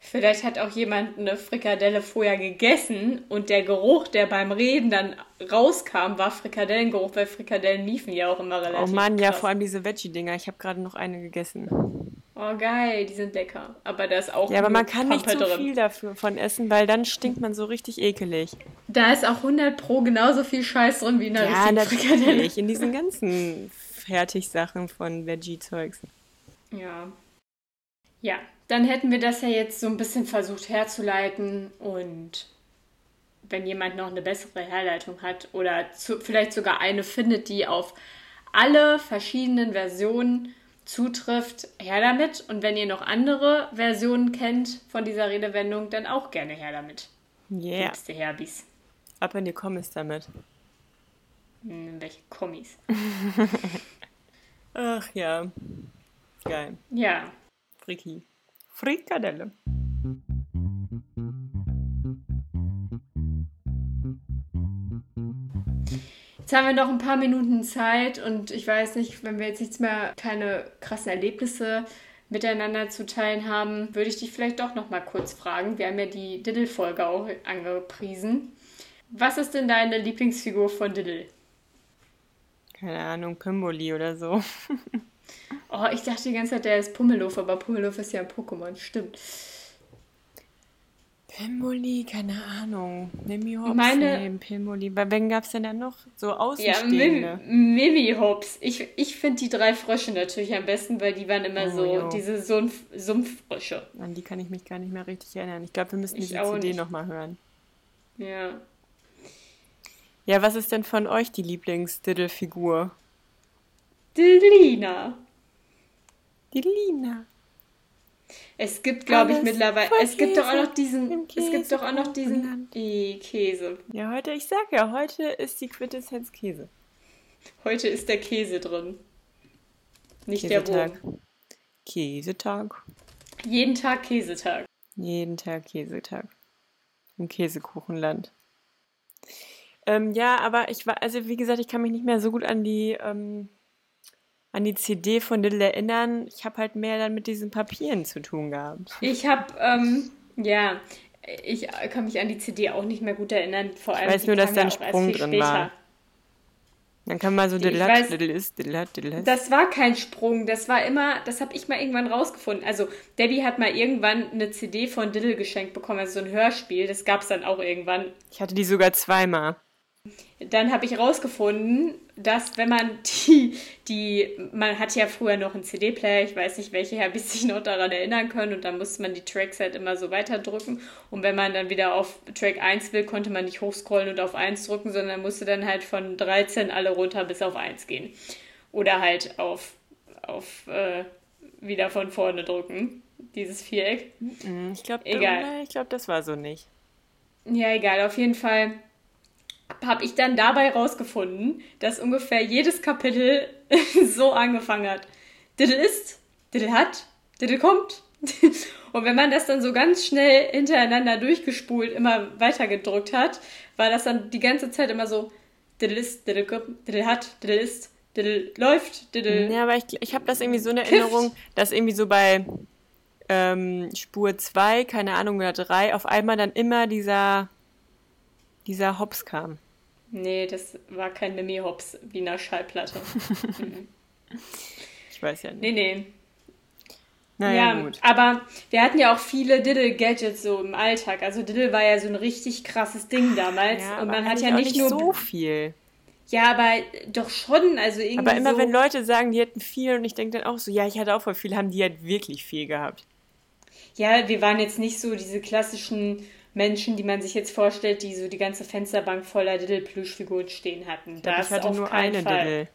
Vielleicht hat auch jemand eine Frikadelle vorher gegessen und der Geruch, der beim Reden dann rauskam, war Frikadellengeruch, weil Frikadellen liefen ja auch immer Oh relativ Mann, ja, krass. vor allem diese Veggie-Dinger. Ich habe gerade noch eine gegessen. Oh geil, die sind lecker. Aber da ist auch Ja, aber man kann nicht Pampe zu viel dafür von essen, weil dann stinkt man so richtig ekelig. Da ist auch 100 pro genauso viel Scheiß drin wie in einer Ja, natürlich. In diesen ganzen Fertigsachen von Veggie-Zeugs. Ja. Ja, dann hätten wir das ja jetzt so ein bisschen versucht herzuleiten und wenn jemand noch eine bessere Herleitung hat oder zu, vielleicht sogar eine findet, die auf alle verschiedenen Versionen zutrifft, her damit. Und wenn ihr noch andere Versionen kennt von dieser Redewendung, dann auch gerne her damit. Yeah. Liebste Herbis. Ab in die Kommis damit. Hm, welche Kommis. Ach ja. Geil. Ja, Friki. Frikadelle. Jetzt haben wir noch ein paar Minuten Zeit und ich weiß nicht, wenn wir jetzt nichts mehr, keine krassen Erlebnisse miteinander zu teilen haben, würde ich dich vielleicht doch noch mal kurz fragen. Wir haben ja die Diddle-Folge auch angepriesen. Was ist denn deine Lieblingsfigur von Diddle? Keine Ahnung, Pimboli oder so. Oh, ich dachte die ganze Zeit, der ist Pummeluff, aber Pummeluff ist ja ein Pokémon, stimmt. Pimboli, keine Ahnung. Mimi Hops Meine- nehmen, Pimboli. Bei wen gab's denn da noch? So Ja, Außenstehende. Mim Mimi Hops. Ich, ich finde die drei Frösche natürlich am besten, weil die waren immer Oh, so jo. diese Sumpf Sumpffrösche. An die kann ich mich gar nicht mehr richtig erinnern. Ich glaube, wir müssen diese auch CD nochmal hören. Ja. Ja, was ist denn von euch die Lieblings-Diddle-Figur? Dilina. Die Lina. Es gibt, glaube ich, mittlerweile. Es gibt doch auch noch diesen. Es gibt doch auch noch diesen. I, Käse. Ja, heute, ich sag ja, heute ist die Quintessenz Käse. Heute ist der Käse drin. Nicht der Käsetag. Wurm. Käsetag. Jeden Tag Käsetag. Jeden Tag Käsetag. Im Käsekuchenland. Ähm, ja, aber ich war, also wie gesagt, ich kann mich nicht mehr so gut an die, ähm, an die CD von Diddle erinnern. Ich habe halt mehr dann mit diesen Papieren zu tun gehabt. Ich habe, ähm, ja, ich kann mich an die CD auch nicht mehr gut erinnern. Vor allem, weiß die nur, dass da ein Sprung drin später. war. Dann kann man so Ich Diddle weiß- hat, Diddle ist, Diddle hat, Diddle hat. Das war kein Sprung, das war immer, das habe ich mal irgendwann rausgefunden. Also Debbie hat mal irgendwann eine CD von Diddle geschenkt bekommen, also so ein Hörspiel, das gab es dann auch irgendwann. Ich hatte die sogar zweimal. Dann habe ich rausgefunden, dass wenn man die, die, man hat ja früher noch einen CD-Player, ich weiß nicht, welche Herbis sich noch daran erinnern können, und dann musste man die Tracks halt immer so weiterdrücken. Und wenn man dann wieder auf Track 1 will, konnte man nicht hochscrollen und auf 1 drücken, sondern musste dann halt von 13 alle runter bis auf 1 gehen. Oder halt auf, auf äh, wieder von vorne drücken, dieses Viereck. Hm, Ich glaube, ich glaube, das war so nicht. Ja, egal, auf jeden Fall habe ich dann dabei rausgefunden, dass ungefähr jedes Kapitel so angefangen hat. Diddle ist, Diddle hat, Diddle kommt. Und wenn man das dann so ganz schnell hintereinander durchgespult immer weiter gedrückt hat, war das dann die ganze Zeit immer so Diddle ist, Diddle kommt, Diddle hat, Diddle ist, Diddle läuft, Diddle... Ja, aber ich, ich habe das irgendwie so eine Erinnerung, dass irgendwie so bei ähm, Spur 2, keine Ahnung, oder 3, auf einmal dann immer dieser, dieser Hops kam. Nee, das war kein Mimi-Hops Wiener Schallplatte. Ich weiß ja nicht. nee, nee. Naja, ja, gut. aber wir hatten ja auch viele Diddle-Gadgets so im Alltag. Also Diddle war ja so ein richtig krasses Ding damals. Ja, und man hat ja nicht nur. so viel. Ja, aber doch schon, also irgendwie Aber immer so, wenn Leute sagen, die hätten viel und ich denke dann auch so, ja, ich hatte auch voll viel, haben die halt wirklich viel gehabt. Ja, wir waren jetzt nicht so diese klassischen Menschen, die man sich jetzt vorstellt, die so die ganze Fensterbank voller Diddle-Plüschfiguren stehen hatten. Das ich hatte nur eine Fall. Diddle.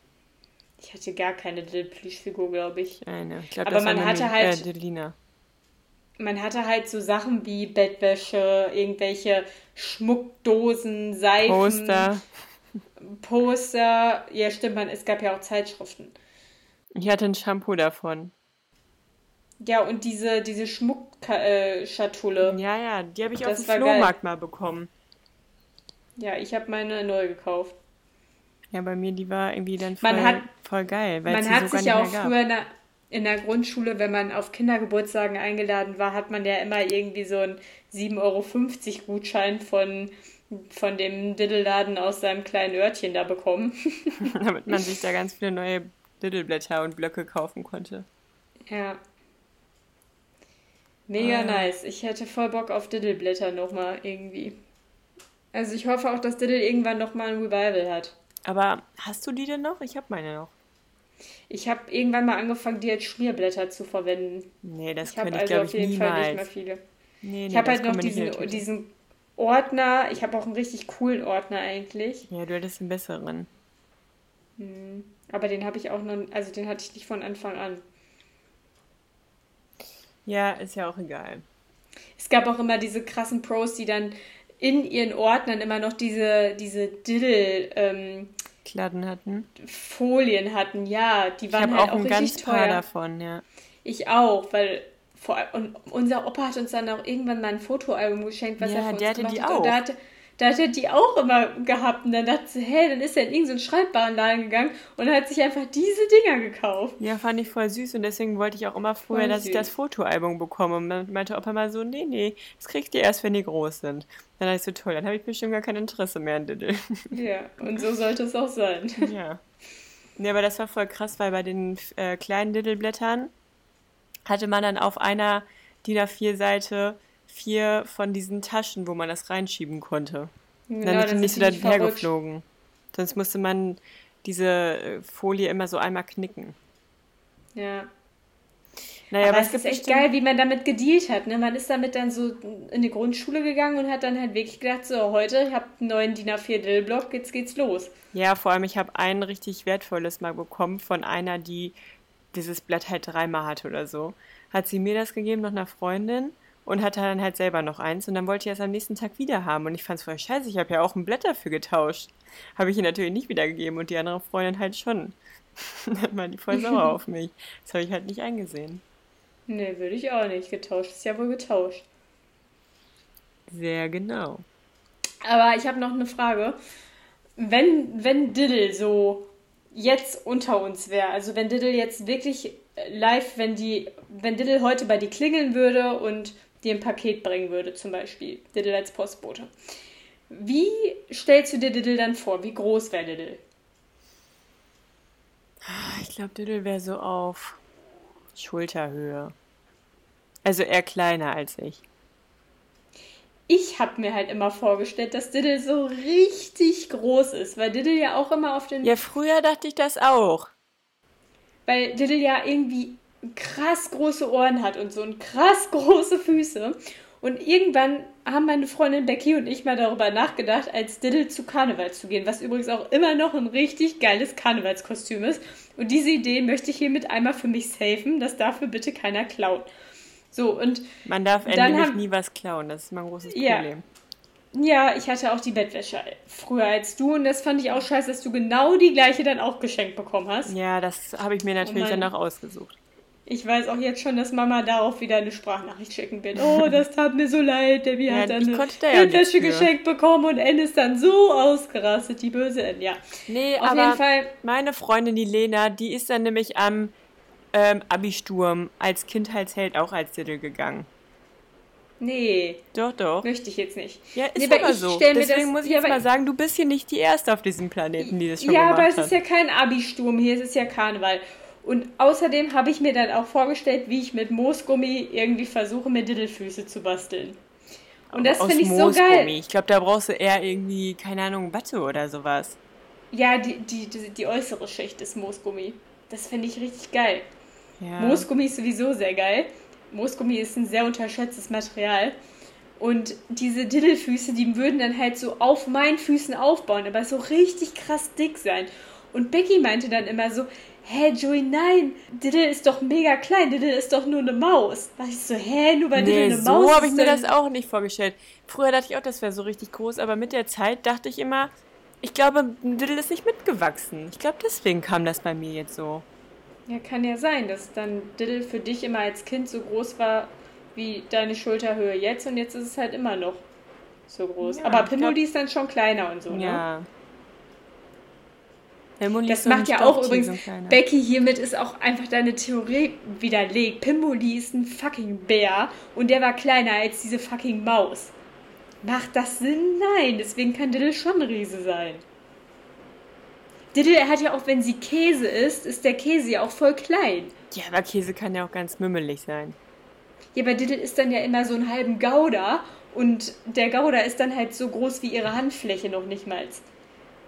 Ich hatte gar keine Diddle-Plüschfigur, glaube ich. Eine. Ich glaube, Aber man hatte halt- Äh. Man hatte halt so Sachen wie Bettwäsche, irgendwelche Schmuckdosen, Seifen, Poster. Poster. Ja, stimmt, man, es gab ja auch Zeitschriften. Ich hatte ein Shampoo davon. Ja, und diese, diese Schmuckschatulle. Ja, ja, die habe ich Das auf dem war geil. Flohmarkt mal bekommen. Ja, ich habe meine neu gekauft. Ja, bei mir, die war irgendwie dann voll, hat- voll geil, weil Man hat sich ja auch früher in der, in der Grundschule, wenn man auf Kindergeburtstagen eingeladen war, hat man ja immer irgendwie so einen 7,50 Euro Gutschein von, von dem Diddelladen aus seinem kleinen Örtchen da bekommen. damit man sich da ganz viele neue Diddleblätter und Blöcke kaufen konnte. ja. Mega Ah. nice. Ich hätte voll Bock auf Diddleblätter nochmal irgendwie. Also ich hoffe auch, dass Diddle irgendwann nochmal ein Revival hat. Aber hast du die denn noch? Ich habe meine noch. Ich habe irgendwann mal angefangen, die als Schmierblätter zu verwenden. Nee, das Ich habe könnte ich, also glaube auf ich, jeden Fall nicht mehr viele. Nee, Ich nee, habe das halt noch diesen, diesen Ordner. Ich habe auch einen richtig coolen Ordner eigentlich. Ja, du hättest einen besseren. Aber den habe ich auch noch, also den hatte ich nicht von Anfang an. Ja, ist ja auch egal. Es gab auch immer diese krassen Pros, die dann in ihren Ordnern immer noch diese, diese Diddle-Folien Kladden hatten. hatten. Ja, die Ich waren habe halt auch auch ein richtig ganz paar teuer. davon, ja. Ich auch, weil vor, und unser Opa hat uns dann auch irgendwann mal ein Fotoalbum geschenkt, was Ja, er für uns der hatte gemacht die hat. Auch. hatte, da hat er die auch immer gehabt. Und dann dachte sie, hey, dann ist er in irgendeinen so Schreibwarenladen gegangen und hat sich einfach diese Dinger gekauft. Ja, fand ich voll süß und deswegen wollte ich auch immer früher, Voll dass ich das Fotoalbum bekomme. Und dann meinte Opa mal so, nee, nee, das kriegt ihr erst, wenn die groß sind. Dann dachte ich so, toll, dann habe ich bestimmt gar kein Interesse mehr an Diddle. Ja, und so sollte es auch sein. ja. Nee, aber das war voll krass, weil bei den äh, kleinen Diddleblättern hatte man dann auf einer DIN A4-Seite vier von diesen Taschen, wo man das reinschieben konnte. Die dann nicht so daher geflogen. Sonst musste man diese äh, Folie immer so einmal knicken. Ja. Naja, aber was es ist echt geil, wie man damit gedealt hat. Ne? Man ist damit dann so in die Grundschule gegangen und hat dann halt wirklich gedacht, so, heute, ich habe einen neuen DIN A4 Diddle-Block, jetzt geht's los. Ja, vor allem, ich habe ein richtig wertvolles mal bekommen von einer, die dieses Blatt halt dreimal hatte oder so. Hat sie mir das gegeben, noch einer Freundin und hatte dann halt selber noch eins und dann wollte ich es am nächsten Tag wieder haben und ich fand es voll scheiße, ich habe ja auch ein Blatt dafür getauscht. Habe ich ihr natürlich nicht wiedergegeben und die andere Freundin halt schon. dann war die voll sauer auf mich. Das habe ich halt nicht eingesehen. Nee, würde ich auch nicht. Getauscht ist ja wohl getauscht. Sehr genau. Aber ich habe noch eine Frage. Wenn, wenn Diddle so jetzt unter uns wäre, also wenn Diddle jetzt wirklich live, wenn die, wenn Diddle heute bei dir klingeln würde und dir ein Paket bringen würde, zum Beispiel, Diddle als Postbote. Wie stellst du dir Diddle dann vor? Wie groß wäre Diddle? Ich glaube, Diddle wäre so auf Schulterhöhe. Also eher kleiner als ich. Ich habe mir halt immer vorgestellt, dass Diddle so richtig groß ist, weil Diddle ja auch immer auf den Ja, früher dachte ich das auch. weil Diddle ja irgendwie krass große Ohren hat und so und krass große Füße. Und irgendwann haben meine Freundin Becky und ich mal darüber nachgedacht, als Diddle zu Karneval zu gehen, was übrigens auch immer noch ein richtig geiles Karnevalskostüm ist. Und diese Idee möchte ich hiermit einmal für mich safen, das darf mir bitte keiner klauen. So, und Man darf Dann nämlich haben- nie was klauen, das ist mein großes Ja. Problem. ja, ich hatte auch die Bettwäsche früher als du und das fand ich auch scheiße, dass du genau die gleiche dann auch geschenkt bekommen hast. Ja, das habe ich mir natürlich Oh dann auch ausgesucht. Ich weiß auch jetzt schon, dass Mama darauf wieder eine Sprachnachricht schicken wird. Oh, das tat mir so leid. Debbie Ja, hat dann eine da ja geschenkt bekommen und Anne ist dann so ausgerastet, die böse Anne. Ja, Nee, auf aber jeden Fall. meine Freundin, die Lena, die ist dann nämlich am ähm, Abi-Sturm als Kindheitsheld auch als Diddle gegangen. Nee, Doch, doch. möchte ich jetzt nicht. Ja, ist nee, aber ich so. Deswegen das, muss ich ja, jetzt mal sagen, du bist hier nicht die Erste auf diesem Planeten, die das schon Ja, gemacht aber es hat. ist ja kein Abi-Sturm hier, es ist ja Karneval. Und außerdem habe ich mir dann auch vorgestellt, wie ich mit Moosgummi irgendwie versuche, mir Diddlefüße zu basteln. Und das finde ich so geil. Ich glaube, da brauchst du eher irgendwie, keine Ahnung, Watte oder sowas. Ja, die, die, die, die äußere Schicht ist Moosgummi. Das finde ich richtig geil. Ja. Moosgummi ist sowieso sehr geil. Moosgummi ist ein sehr unterschätztes Material. Und diese Diddelfüße, die würden dann halt so auf meinen Füßen aufbauen, aber so richtig krass dick sein. Und Becky meinte dann immer so, hä, Joey, nein, Diddle ist doch mega klein, Diddle ist doch nur eine Maus. Da ich so, hä, nur weil Diddle Nee, eine Maus so habe ich ist, mir das auch nicht vorgestellt. Früher dachte ich auch, das wäre so richtig groß, aber mit der Zeit dachte ich immer, ich glaube, Diddle ist nicht mitgewachsen. Ich glaube, deswegen kam das bei mir jetzt so. Ja, kann ja sein, dass dann Diddle für dich immer als Kind so groß war wie deine Schulterhöhe jetzt und jetzt ist es halt immer noch so groß. Ja, Aber Pimoli ist dann schon kleiner und so, ne? Ja. Mund Das macht ja auch übrigens. Becky, hiermit ist auch einfach deine Theorie widerlegt. Pimoli ist ein fucking Bär und der war kleiner als diese fucking Maus. Macht das Sinn? Nein, deswegen kann Diddle schon ein Riese sein. Diddle er hat ja auch, wenn sie Käse isst, ist der Käse ja auch voll klein. Ja, aber Käse kann ja auch ganz mümmelig sein. Ja, aber Diddle ist dann ja immer so einen halben Gouda und der Gouda ist dann halt so groß wie ihre Handfläche noch nicht mal.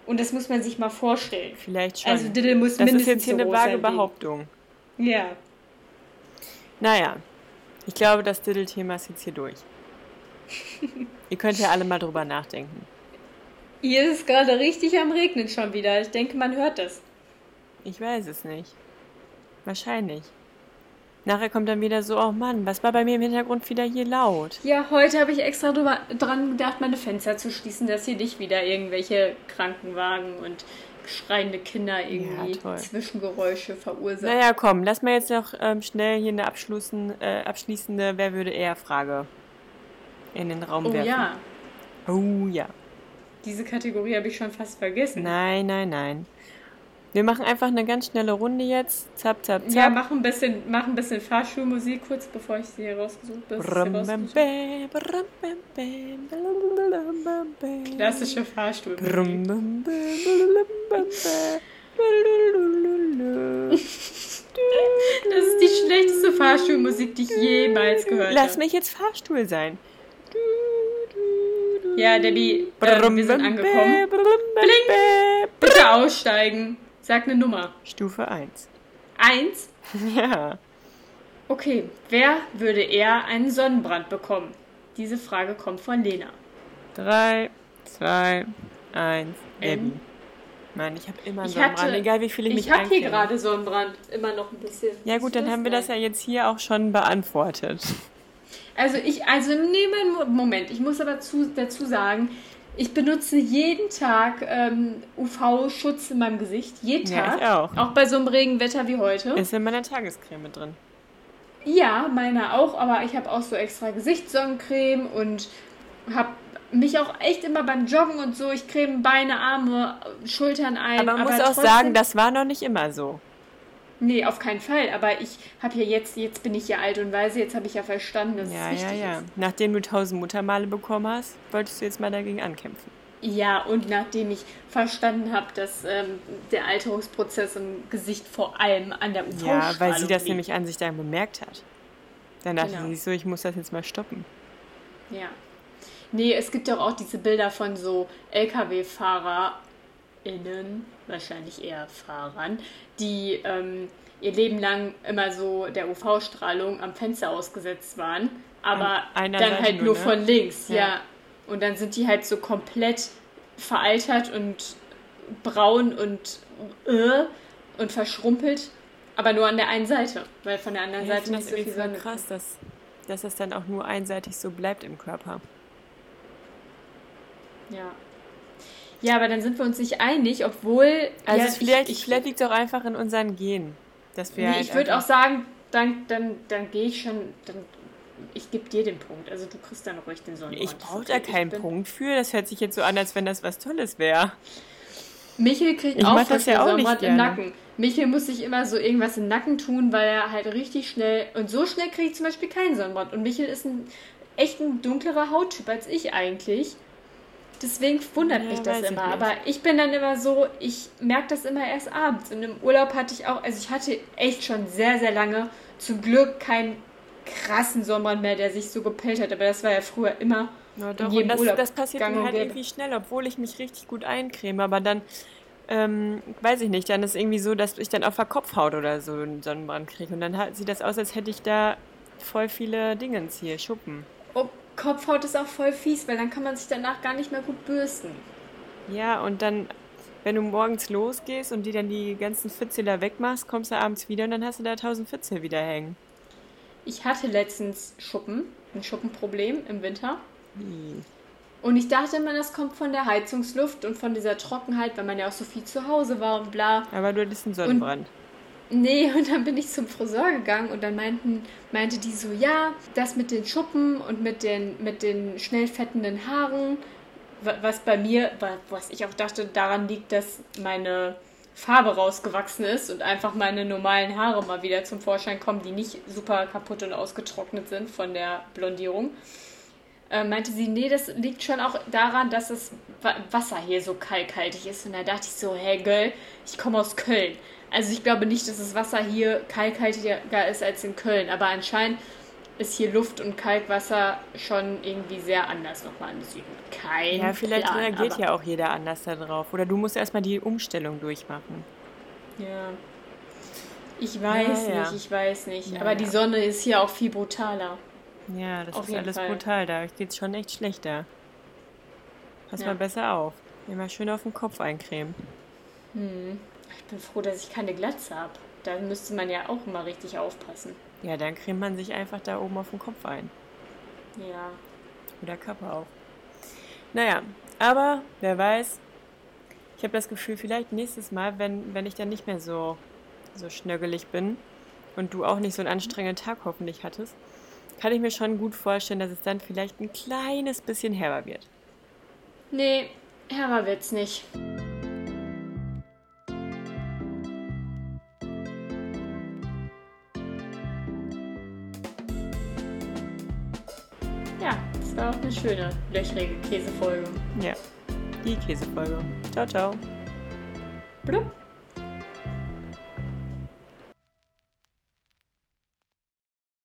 Und das muss man sich mal vorstellen. Vielleicht schon. Also Diddle muss das ist mindestens jetzt hier so eine vage Behauptung. Ja. Naja, ich glaube, das Diddle-Thema ist jetzt hier durch. Ihr könnt ja alle mal drüber nachdenken. Hier ist es gerade richtig am Regnen schon wieder. Ich denke, man hört das. Ich weiß es nicht. Wahrscheinlich. Nachher kommt dann wieder so, oh Mann, was war bei mir im Hintergrund wieder hier laut? Ja, heute habe ich extra drüber, dran gedacht, meine Fenster zu schließen, dass hier nicht wieder irgendwelche Krankenwagen und schreiende Kinder irgendwie Ja. Zwischengeräusche verursachen. Naja, komm, lass mal jetzt noch ähm, schnell hier eine äh, abschließende Wer würde eher Frage in den Raum oh werfen. ja, Oh ja. diese Kategorie habe ich schon fast vergessen. Nein, nein, nein. Wir machen einfach eine ganz schnelle Runde jetzt. Zap, zap, zap. Ja, mach ein bisschen, mach ein bisschen Fahrschulmusik kurz, bevor ich sie hier rausgesucht bam. Klassische Fahrstuhlmusik. Das ist die schlechteste Fahrstuhlmusik, die ich jemals gehört Lass habe. mich jetzt Fahrstuhl sein. Ja, Debbie, ähm, wir sind angekommen. Blink. Bitte aussteigen. Sag eine Nummer. Stufe 1. Eins. Ja. Okay, wer würde eher einen Sonnenbrand bekommen? Diese Frage kommt von Lena. 3, 2, 1. Ähm. Debbie. Mann, ich habe immer einen Ich Sonnenbrand, hatte- egal wie viel ich, Ich mich habe hier eincreme. gerade Sonnenbrand, immer noch ein bisschen. Ja gut, dann haben wir das ja jetzt hier auch schon beantwortet. Also ich, also nee, Moment, ich muss aber zu, dazu sagen, ich benutze jeden Tag ähm, UV-Schutz in meinem Gesicht. Jeden Ja, Tag. ich auch. Auch bei so einem Regenwetter wie heute. Ist in meiner Tagescreme drin. Ja, meiner auch, aber ich habe auch so extra Gesichtssonnencreme und habe mich auch echt immer beim Joggen und so, ich creme Beine, Arme, Schultern ein. Aber man muss auch sagen, das war noch nicht immer so. Nee, auf keinen Fall. Aber ich habe ja jetzt, jetzt bin ich ja alt und weise, jetzt habe ich ja verstanden, dass Ja, es ja, wichtig ja. ist. Nachdem du tausend Muttermale bekommen hast, wolltest du jetzt mal dagegen ankämpfen. Ja, und nachdem ich verstanden habe, dass ähm, der Alterungsprozess im Gesicht vor allem an der uv Ja, weil sie das liegt. nämlich an sich dann bemerkt hat. Dann dachte Genau. sie so, ich muss das jetzt mal stoppen. Ja. Nee, es gibt doch auch diese Bilder von so LKW-FahrerInnen, wahrscheinlich eher Fahrern, die ähm, ihr Leben lang immer so der UV-Strahlung am Fenster ausgesetzt waren, aber dann Seite halt nur, ne? von links, Ja. ja. Und dann sind die halt so komplett veraltert und braun und äh, und verschrumpelt, aber nur an der einen Seite, weil von der anderen Ja, Seite nicht so viel Sonne krass, dass, dass das dann auch nur einseitig so bleibt im Körper. Ja. Ja, aber dann sind wir uns nicht einig, obwohl. Also ja, vielleicht, ich, ich, vielleicht liegt es auch einfach in unseren Genen. Dass wir nee, halt ich würde auch sagen, dann, dann, dann gehe ich schon. Dann, ich gebe dir den Punkt. Also du kriegst dann ruhig den Sonnenbrand. Ich brauche da keinen Punkt für. Das hört sich jetzt so an, als wenn das was Tolles wäre. Michel kriegt Ich auch das ja auch nicht im. Nacken. Michel muss sich immer so irgendwas im Nacken tun, weil er halt richtig schnell. Und so schnell kriege ich zum Beispiel keinen Sonnenbrand. Und Michel ist ein echt ein dunklerer Hauttyp als ich eigentlich. Deswegen wundert Ja, mich das immer. Aber ich bin dann immer so, ich merke das immer erst abends. Und im Urlaub hatte ich auch, also ich hatte echt schon sehr, sehr lange zum Glück keinen krassen Sonnenbrand mehr, der sich so gepellt hat. Aber das war ja früher immer. Ja, in doch, jedem und das, Urlaub das passiert mir halt irgendwie schnell, obwohl ich mich richtig gut eincreme. Aber dann ähm, weiß ich nicht, dann ist irgendwie so, dass ich dann auf der Kopfhaut oder so einen Sonnenbrand kriege. Und dann sieht das aus, als hätte ich da voll viele Dingens hier, Schuppen. Oh, Kopfhaut ist auch voll fies, weil dann kann man sich danach gar nicht mehr gut bürsten. Ja, und dann, wenn du morgens losgehst und die dann die ganzen Fitzel da wegmachst, kommst du abends wieder und dann hast du da tausend Fitzel wieder hängen. Ich hatte letztens Schuppen, ein Schuppenproblem im Winter. Hm. Und ich dachte immer, das kommt von der Heizungsluft und von dieser Trockenheit, weil man ja auch so viel zu Hause war und bla. Aber du hattest einen Sonnenbrand. Nee, und dann bin ich zum Friseur gegangen und dann meinten, meinte die so, ja, das mit den Schuppen und mit den, mit den schnell fettenden Haaren, was bei mir, was ich auch dachte, daran liegt, dass meine Farbe rausgewachsen ist und einfach meine normalen Haare mal wieder zum Vorschein kommen, die nicht super kaputt und ausgetrocknet sind von der Blondierung äh, meinte sie, nee, das liegt schon auch daran, dass das Wasser hier so kalkhaltig ist. Und da dachte ich so, hey Girl, ich komme aus Köln. Also ich glaube nicht, dass das Wasser hier kalkhaltiger ist als in Köln, aber anscheinend ist hier Luft und Kalkwasser schon irgendwie sehr anders nochmal im Süden. Kein Ja, vielleicht Plan, reagiert ja auch jeder anders da drauf. Oder du musst erstmal die Umstellung durchmachen. Ja. Ich weiß Ja, ja. nicht, ich weiß nicht. Ja, aber die. Sonne ist hier auch viel brutaler. Ja, das Auf ist alles Fall. brutal. Da geht's schon echt schlechter. Pass mal besser auf. Immer schön auf den Kopf eincremen. Hm. Ich bin froh, dass ich keine Glatze habe. Da müsste man ja auch immer richtig aufpassen. Ja, dann cremt man sich einfach da oben auf den Kopf ein. Ja. Oder Kappe auch. Naja, aber wer weiß, ich habe das Gefühl, vielleicht nächstes Mal, wenn, wenn ich dann nicht mehr so, so schnöggelig bin und du auch nicht so einen anstrengenden Tag hoffentlich hattest, kann ich mir schon gut vorstellen, dass es dann vielleicht ein kleines bisschen herber wird. Nee, herber wird's nicht. War auch eine schöne, löchrige Käsefolge. Ja, die Käsefolge. Ciao, ciao. Blub.